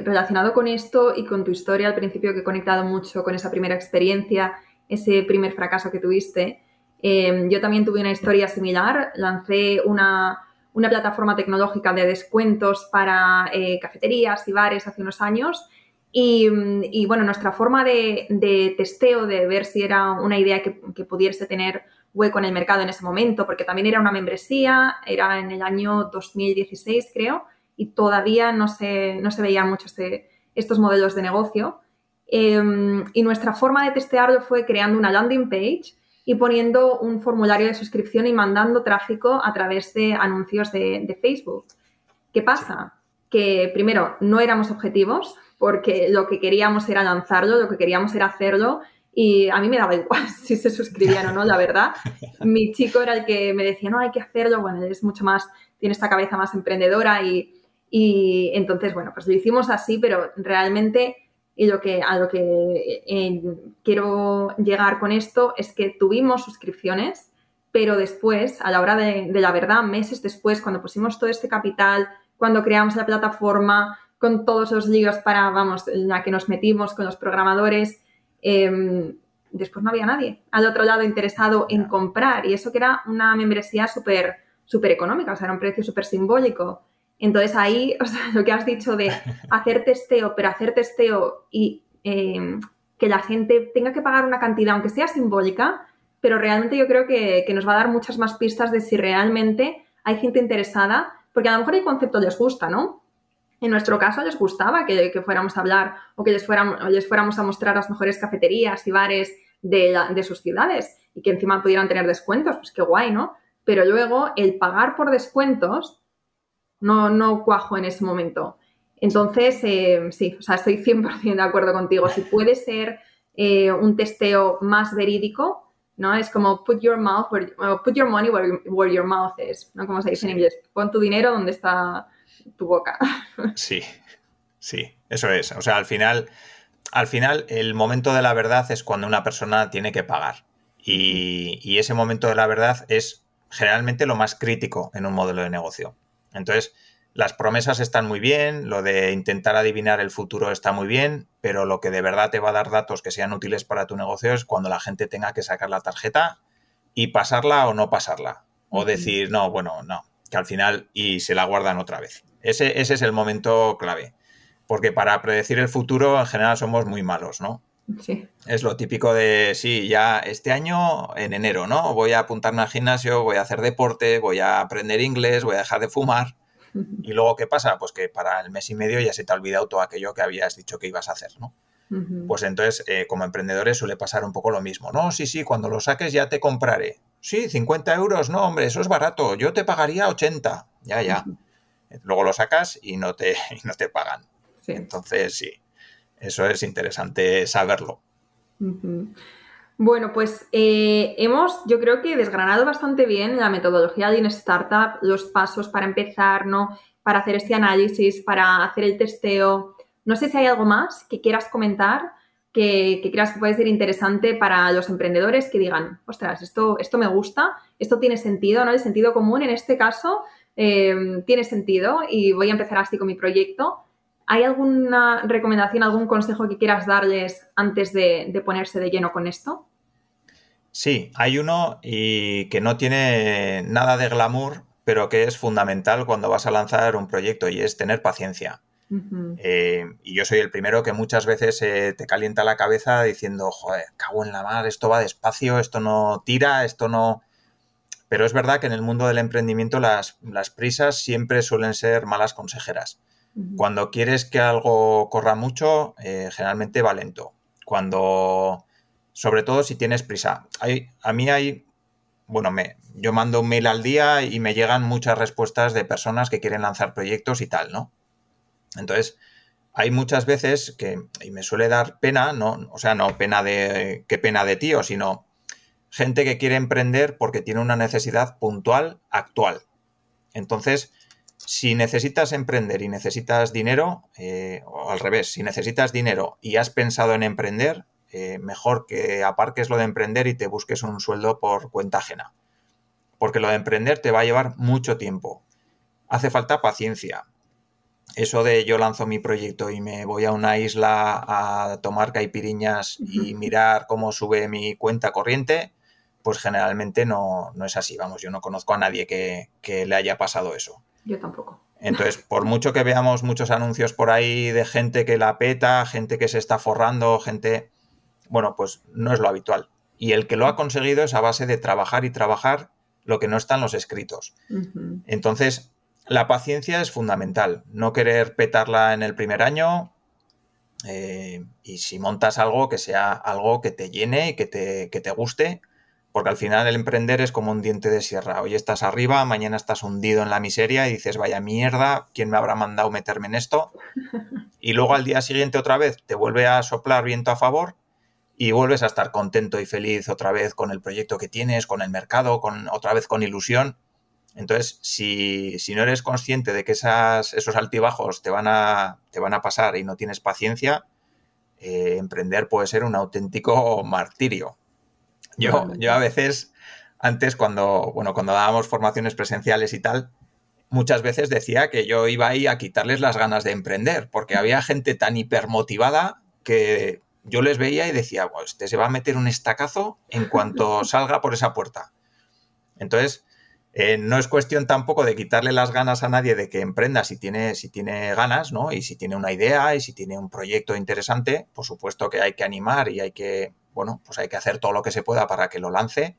[SPEAKER 2] relacionado con esto y con tu historia al principio que he conectado mucho con esa primera experiencia, ese primer fracaso que tuviste, Em, yo también tuve una historia similar, lancé una, plataforma tecnológica de descuentos para eh, cafeterías y bares hace unos años. Y, bueno, nuestra forma de, testeo, de ver si era una idea que, pudiese tener hueco en el mercado en ese momento, porque también era una membresía, era en el año 2016 creo, y todavía no se, no se veían muchos de estos modelos de negocio. Em, y nuestra forma de testearlo fue creando una landing page y poniendo un formulario de suscripción y mandando tráfico a través de anuncios de, Facebook. ¿Qué pasa? Que primero no éramos objetivos porque lo que queríamos era lanzarlo, lo que queríamos era hacerlo y a mí me daba igual si se suscribían o no, la verdad. Mi chico era el que me decía, no, hay que hacerlo, bueno, es mucho más, tiene esta cabeza más emprendedora y, y entonces, bueno, pues lo hicimos así, pero realmente y lo que, a lo que eh, quiero llegar con esto es que tuvimos suscripciones, pero después, a la hora de, la verdad, meses después, cuando pusimos todo este capital, cuando creamos la plataforma, con todos los líos para, vamos, la que nos metimos con los programadores, em, después no había nadie al otro lado interesado en comprar. Y eso que era una membresía súper súper económica, o sea, era un precio súper simbólico. Entonces ahí, lo que has dicho de hacer testeo, pero hacer testeo y em, que la gente tenga que pagar una cantidad, aunque sea simbólica, pero realmente yo creo que, nos va a dar muchas más pistas de si realmente hay gente interesada, porque a lo mejor el concepto les gusta, ¿no? En nuestro caso les gustaba que, fuéramos a hablar o que les fuéramos, les fuéramos a mostrar las mejores cafeterías y bares de, de sus ciudades y que encima pudieran tener descuentos, pues qué guay, ¿no? Pero luego el pagar por descuentos no, no cuajo en ese momento. Entonces, eh, sí, o sea, estoy 100% de acuerdo contigo. Si puede ser eh, un testeo más verídico, ¿no? Es como put your mouth put your money where, your mouth is, ¿no? Como se dice en inglés. Pon tu dinero donde está tu boca.
[SPEAKER 1] Sí, sí, eso es. O sea, al final, al final, el momento de la verdad es cuando una persona tiene que pagar. Y, y ese momento de la verdad es generalmente lo más crítico en un modelo de negocio. Entonces, las promesas están muy bien, lo de intentar adivinar el futuro está muy bien, pero lo que de verdad te va a dar datos que sean útiles para tu negocio es cuando la gente tenga que sacar la tarjeta y pasarla o no pasarla. O decir, no, bueno, no, que al final y se la guardan otra vez. Ese, ese es el momento clave. Porque para predecir el futuro en general somos muy malos, ¿no? Sí. Es lo típico de, sí, ya este año, en enero, ¿no? Voy a apuntarme al gimnasio, voy a hacer deporte, voy a aprender inglés, voy a dejar de fumar. Y luego, ¿qué pasa? Pues que para el mes y medio ya se te ha olvidado todo aquello que habías dicho que ibas a hacer, ¿no? Pues entonces, eh, como emprendedores suele pasar un poco lo mismo. No, sí, sí, cuando lo saques ya te compraré. Sí, 50 euros, no, hombre, eso es barato. Yo te pagaría 80. Ya, ya. Luego lo sacas y no te, y no te pagan. Entonces, sí, eso es interesante saberlo.
[SPEAKER 2] Bueno, pues eh, hemos, yo creo que desgranado bastante bien la metodología de una startup, los pasos para empezar, ¿no? Para hacer este análisis, para hacer el testeo. No sé si hay algo más que quieras comentar, que, creas que puede ser interesante para los emprendedores que digan, ostras, esto, esto me gusta, esto tiene sentido, ¿no? El sentido común en este caso eh, tiene sentido y voy a empezar así con mi proyecto. ¿Hay alguna recomendación, algún consejo que quieras darles antes de, ponerse de lleno con esto?
[SPEAKER 1] Sí, hay uno y que no tiene nada de glamour, pero que es fundamental cuando vas a lanzar un proyecto y es tener paciencia. Eh, y yo soy el primero que muchas veces eh, te calienta la cabeza diciendo, joder, cago en la mar, esto va despacio, esto no tira, esto no... Pero es verdad que en el mundo del emprendimiento las, las prisas siempre suelen ser malas consejeras. Cuando quieres que algo corra mucho, eh, generalmente va lento. Cuando sobre todo si tienes prisa. Hay, a mí hay, bueno, me, yo mando un mail al día y me llegan muchas respuestas de personas que quieren lanzar proyectos y tal, ¿no? Entonces, hay muchas veces que, y me suele dar pena, no, o sea, no pena de, qué pena de tío, sino gente que quiere emprender porque tiene una necesidad puntual, actual. Entonces, si necesitas emprender y necesitas dinero, eh, o al revés, si necesitas dinero y has pensado en emprender, eh, mejor que aparques lo de emprender y te busques un sueldo por cuenta ajena. Porque lo de emprender te va a llevar mucho tiempo. Hace falta paciencia. Eso de yo lanzo mi proyecto y me voy a una isla a tomar caipiriñas y mirar cómo sube mi cuenta corriente, pues generalmente no, no es así. Vamos, yo no conozco a nadie que, que le haya pasado eso.
[SPEAKER 2] Yo tampoco.
[SPEAKER 1] Entonces, por mucho que veamos muchos anuncios por ahí de gente que la peta, gente que se está forrando, gente, bueno, pues no es lo habitual. Y el que lo ha conseguido es a base de trabajar y trabajar lo que no está en los escritos. Entonces, la paciencia es fundamental. No querer petarla en el primer año. Eh, y si montas algo, que sea algo que te llene y que te, que te guste porque al final el emprender es como un diente de sierra. Hoy estás arriba, mañana estás hundido en la miseria y dices, vaya mierda, ¿quién me habrá mandado meterme en esto? Y luego al día siguiente otra vez te vuelve a soplar viento a favor y vuelves a estar contento y feliz otra vez con el proyecto que tienes, con el mercado, con otra vez con ilusión. Entonces, si, no eres consciente de que esas, esos altibajos te van, a, te van a pasar y no tienes paciencia, eh, emprender puede ser un auténtico martirio. Yo, yo a veces, antes cuando, bueno, cuando dábamos formaciones presenciales y tal, muchas veces decía que yo iba ahí a quitarles las ganas de emprender, porque había gente tan hipermotivada que yo les veía y decía, pues este se va a meter un estacazo en cuanto salga por esa puerta. Entonces, eh, no es cuestión tampoco de quitarle las ganas a nadie de que emprenda si tiene, si tiene ganas, ¿no? Y si tiene una idea y si tiene un proyecto interesante, por supuesto que hay que animar y hay que bueno, pues hay que hacer todo lo que se pueda para que lo lance,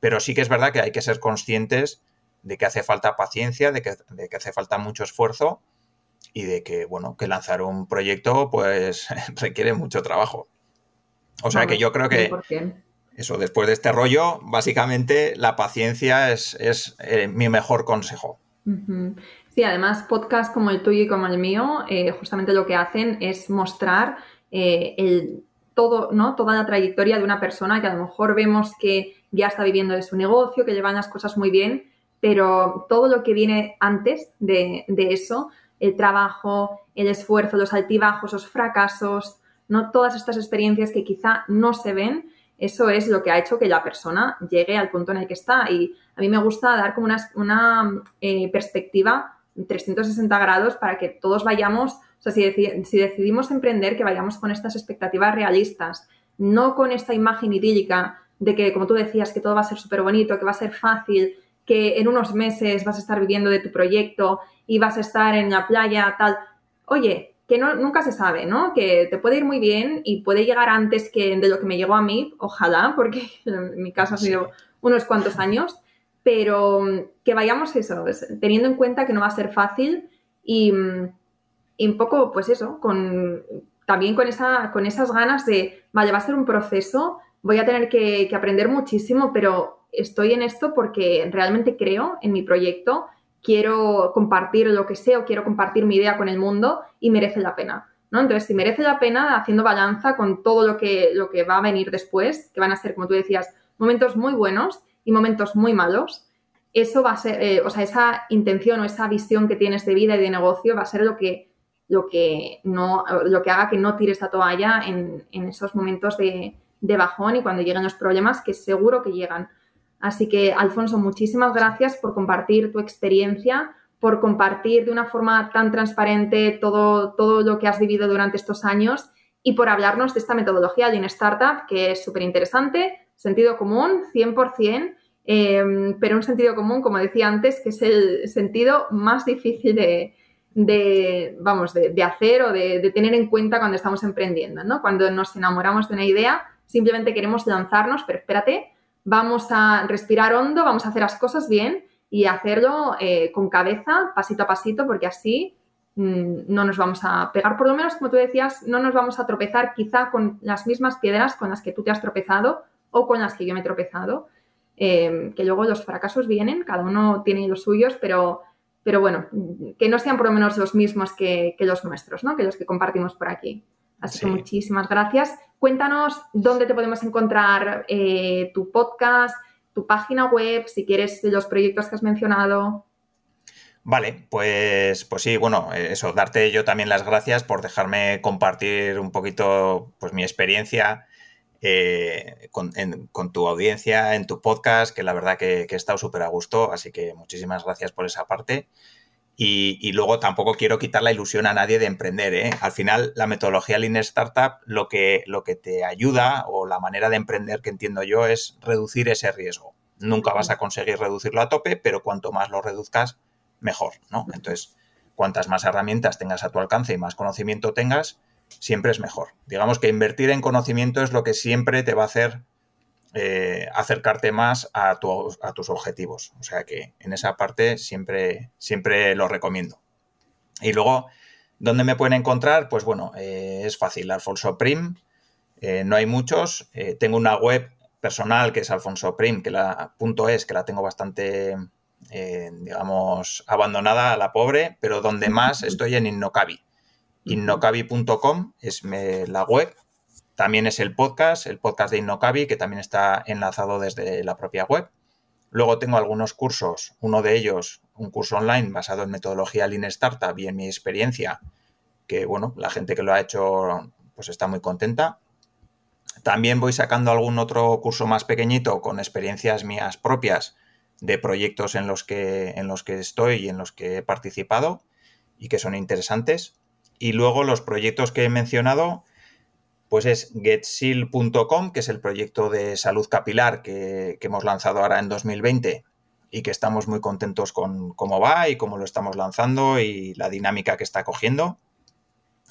[SPEAKER 1] pero sí que es verdad que hay que ser conscientes de que hace falta paciencia, de que, hace falta mucho esfuerzo y de que, bueno, que lanzar un proyecto pues requiere mucho trabajo. O sea que yo creo que eso, después de este rollo, básicamente la paciencia es, eh, mi mejor consejo.
[SPEAKER 2] Sí, además podcasts como el tuyo y como el mío, eh, justamente lo que hacen es mostrar eh, el ¿no? toda la trayectoria de una persona que a lo mejor vemos que ya está viviendo de su negocio, que llevan las cosas muy bien, pero todo lo que viene antes de, eso, el trabajo, el esfuerzo, los altibajos, los fracasos, ¿no? todas estas experiencias que quizá no se ven, eso es lo que ha hecho que la persona llegue al punto en el que está. Y a mí me gusta dar como una, una eh, perspectiva 360 grados para que todos vayamos o sea, si, decidimos emprender, que vayamos con estas expectativas realistas, no con esta imagen idílica de que, como tú decías, que todo va a ser súper bonito, que va a ser fácil, que en unos meses vas a estar viviendo de tu proyecto y vas a estar en la playa, tal. Oye, que nunca se sabe, ¿no? Que te puede ir muy bien y puede llegar antes que de lo que me llegó a mí, ojalá, porque en mi caso ha sido unos cuantos años, pero que vayamos eso, teniendo en cuenta que no va a ser fácil y, y un poco, pues eso, con, también con, esa, con esas ganas de, vale, va a ser un proceso, voy a tener que, aprender muchísimo, pero estoy en esto porque realmente creo en mi proyecto, quiero compartir lo que sé o quiero compartir mi idea con el mundo y merece la pena. ¿no? Entonces, si merece la pena, haciendo balanza con todo lo que, lo que va a venir después, que van a ser, como tú decías, momentos muy buenos y momentos muy malos, eso va a ser, eh, o sea, esa intención o esa visión que tienes de vida y de negocio va a ser lo que lo que, no, lo que haga que no tires la toalla en, esos momentos de, bajón y cuando lleguen los problemas, que seguro que llegan. Así que, Alfonso, muchísimas gracias por compartir tu experiencia, por compartir de una forma tan transparente todo, todo lo que has vivido durante estos años y por hablarnos de esta metodología de una Startup, que es súper interesante, sentido común, 100%, eh, pero un sentido común, como decía antes, que es el sentido más difícil de, de, vamos, de, hacer o de, tener en cuenta cuando estamos emprendiendo, ¿no? Cuando nos enamoramos de una idea, simplemente queremos lanzarnos, pero espérate, vamos a respirar hondo, vamos a hacer las cosas bien y hacerlo eh, con cabeza, pasito a pasito, porque así mm, no nos vamos a pegar, por lo menos como tú decías, no nos vamos a tropezar quizá con las mismas piedras con las que tú te has tropezado o con las que yo me he tropezado, eh, que luego los fracasos vienen, cada uno tiene los suyos, pero, pero bueno, que no sean por lo menos los mismos que, los nuestros, ¿no? que los que compartimos por aquí. Así que muchísimas gracias. Cuéntanos dónde te podemos encontrar eh, tu podcast, tu página web, si quieres los proyectos que has mencionado.
[SPEAKER 1] Vale, pues, pues sí, bueno, eso, darte yo también las gracias por dejarme compartir un poquito pues, mi experiencia eh, con, tu audiencia, en tu podcast, que la verdad que, que he estado súper a gusto, así que muchísimas gracias por esa parte. Y, luego tampoco quiero quitar la ilusión a nadie de emprender. ¿eh? Al final, la metodología Lean Startup lo que, lo que te ayuda o la manera de emprender que entiendo yo es reducir ese riesgo. Nunca vas a conseguir reducirlo a tope, pero cuanto más lo reduzcas, mejor. ¿no? Entonces, cuantas más herramientas tengas a tu alcance y más conocimiento tengas, siempre es mejor. Digamos que invertir en conocimiento es lo que siempre te va a hacer eh, acercarte más a, a, tus objetivos. O sea que en esa parte siempre, siempre lo recomiendo. Y luego, ¿dónde me pueden encontrar? Pues bueno, eh, es fácil, Alfonso Prim. Eh, no hay muchos. tengo una web personal que es Alfonso Prim, que la punto es, que la tengo bastante, digamos, abandonada a la pobre, pero donde más estoy en Innocabi. Innocabi.com es la web también es el podcast, el podcast de Innocabi, que también está enlazado desde la propia web. Luego tengo algunos cursos, uno de ellos, un curso online basado en metodología Lean Startup y en mi experiencia, que bueno, la gente que lo ha hecho pues está muy contenta. También voy sacando algún otro curso más pequeñito con experiencias mías propias de proyectos en los que, en los que estoy y en los que he participado y que son interesantes. Y luego los proyectos que he mencionado, pues es getseal.com, que es el proyecto de salud capilar que, hemos lanzado ahora en 2020 y que estamos muy contentos con cómo va y cómo lo estamos lanzando y la dinámica que está cogiendo.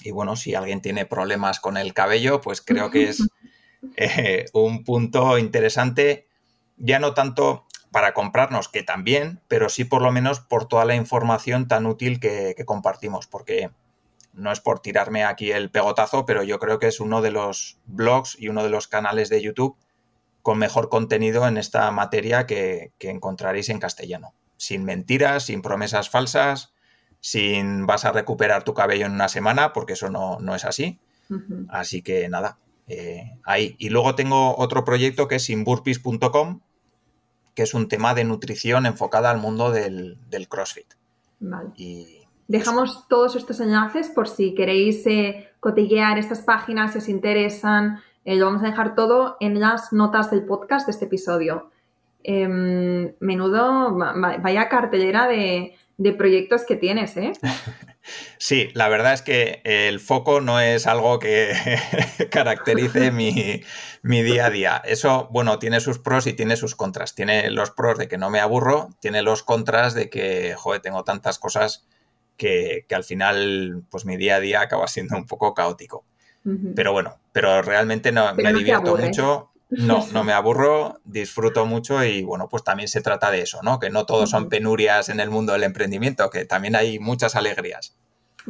[SPEAKER 1] Y bueno, si alguien tiene problemas con el cabello, pues creo que es eh, un punto interesante, ya no tanto para comprarnos, que también, pero sí por lo menos por toda la información tan útil que, que compartimos, porque no es por tirarme aquí el pegotazo, pero yo creo que es uno de los blogs y uno de los canales de YouTube con mejor contenido en esta materia que, encontraréis en castellano. Sin mentiras, sin promesas falsas, sin vas a recuperar tu cabello en una semana, porque eso no, es así. Así que nada, eh, ahí. Y luego tengo otro proyecto que es sinburpis.com, que es un tema de nutrición enfocada al mundo del, CrossFit.
[SPEAKER 2] Vale. Y Dejamos todos estos enlaces por si queréis eh, cotillear estas páginas, si os interesan. Eh, lo vamos a dejar todo en las notas del podcast de este episodio. Em, menudo, vaya cartelera de, proyectos que tienes, ¿eh?
[SPEAKER 1] Sí, la verdad es que el foco no es algo que caracterice mi, mi, día a día. Eso, bueno, tiene sus pros y tiene sus contras. Tiene los pros de que no me aburro, tiene los contras de que, joder, tengo tantas cosas que, al final, pues mi día a día acaba siendo un poco caótico. Pero bueno, pero realmente no, me divierto mucho. No, no me aburro, disfruto mucho y bueno, pues también se trata de eso, ¿no? Que no todos son penurias en el mundo del emprendimiento, que también hay muchas alegrías.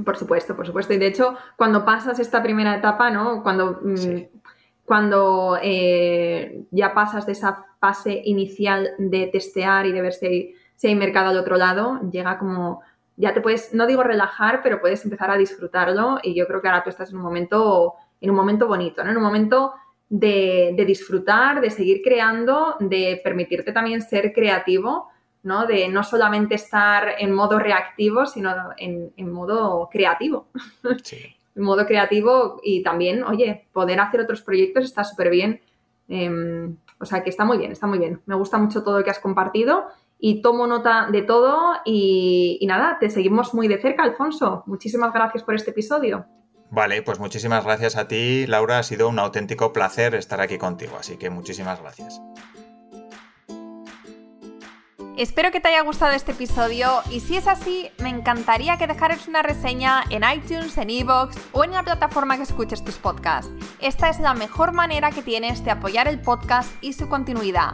[SPEAKER 2] Por supuesto, por supuesto. Y de hecho, cuando pasas esta primera etapa, ¿no? Cuando, mm, cuando eh, ya pasas de esa fase inicial de testear y de ver si hay mercado al otro lado, llega como ya te puedes, no digo relajar, pero puedes empezar a disfrutarlo y yo creo que ahora tú estás en un momento, en un momento bonito, ¿no? En un momento de, disfrutar, de seguir creando, de permitirte también ser creativo, ¿no? De no solamente estar en modo reactivo, sino en, modo creativo. Sí. en modo creativo y también, oye, poder hacer otros proyectos está súper bien. Em, o sea que está muy bien, está muy bien. Me gusta mucho todo lo que has compartido y tomo nota de todo y, nada, te seguimos muy de cerca, Alfonso. Muchísimas gracias por este episodio.
[SPEAKER 1] Vale, pues muchísimas gracias a ti, Laura. Ha sido un auténtico placer estar aquí contigo, así que muchísimas gracias.
[SPEAKER 2] Espero que te haya gustado este episodio y si es así, me encantaría que dejaras una reseña en iTunes, en Evox o en la plataforma que escuches tus podcasts. Esta es la mejor manera que tienes de apoyar el podcast y su continuidad.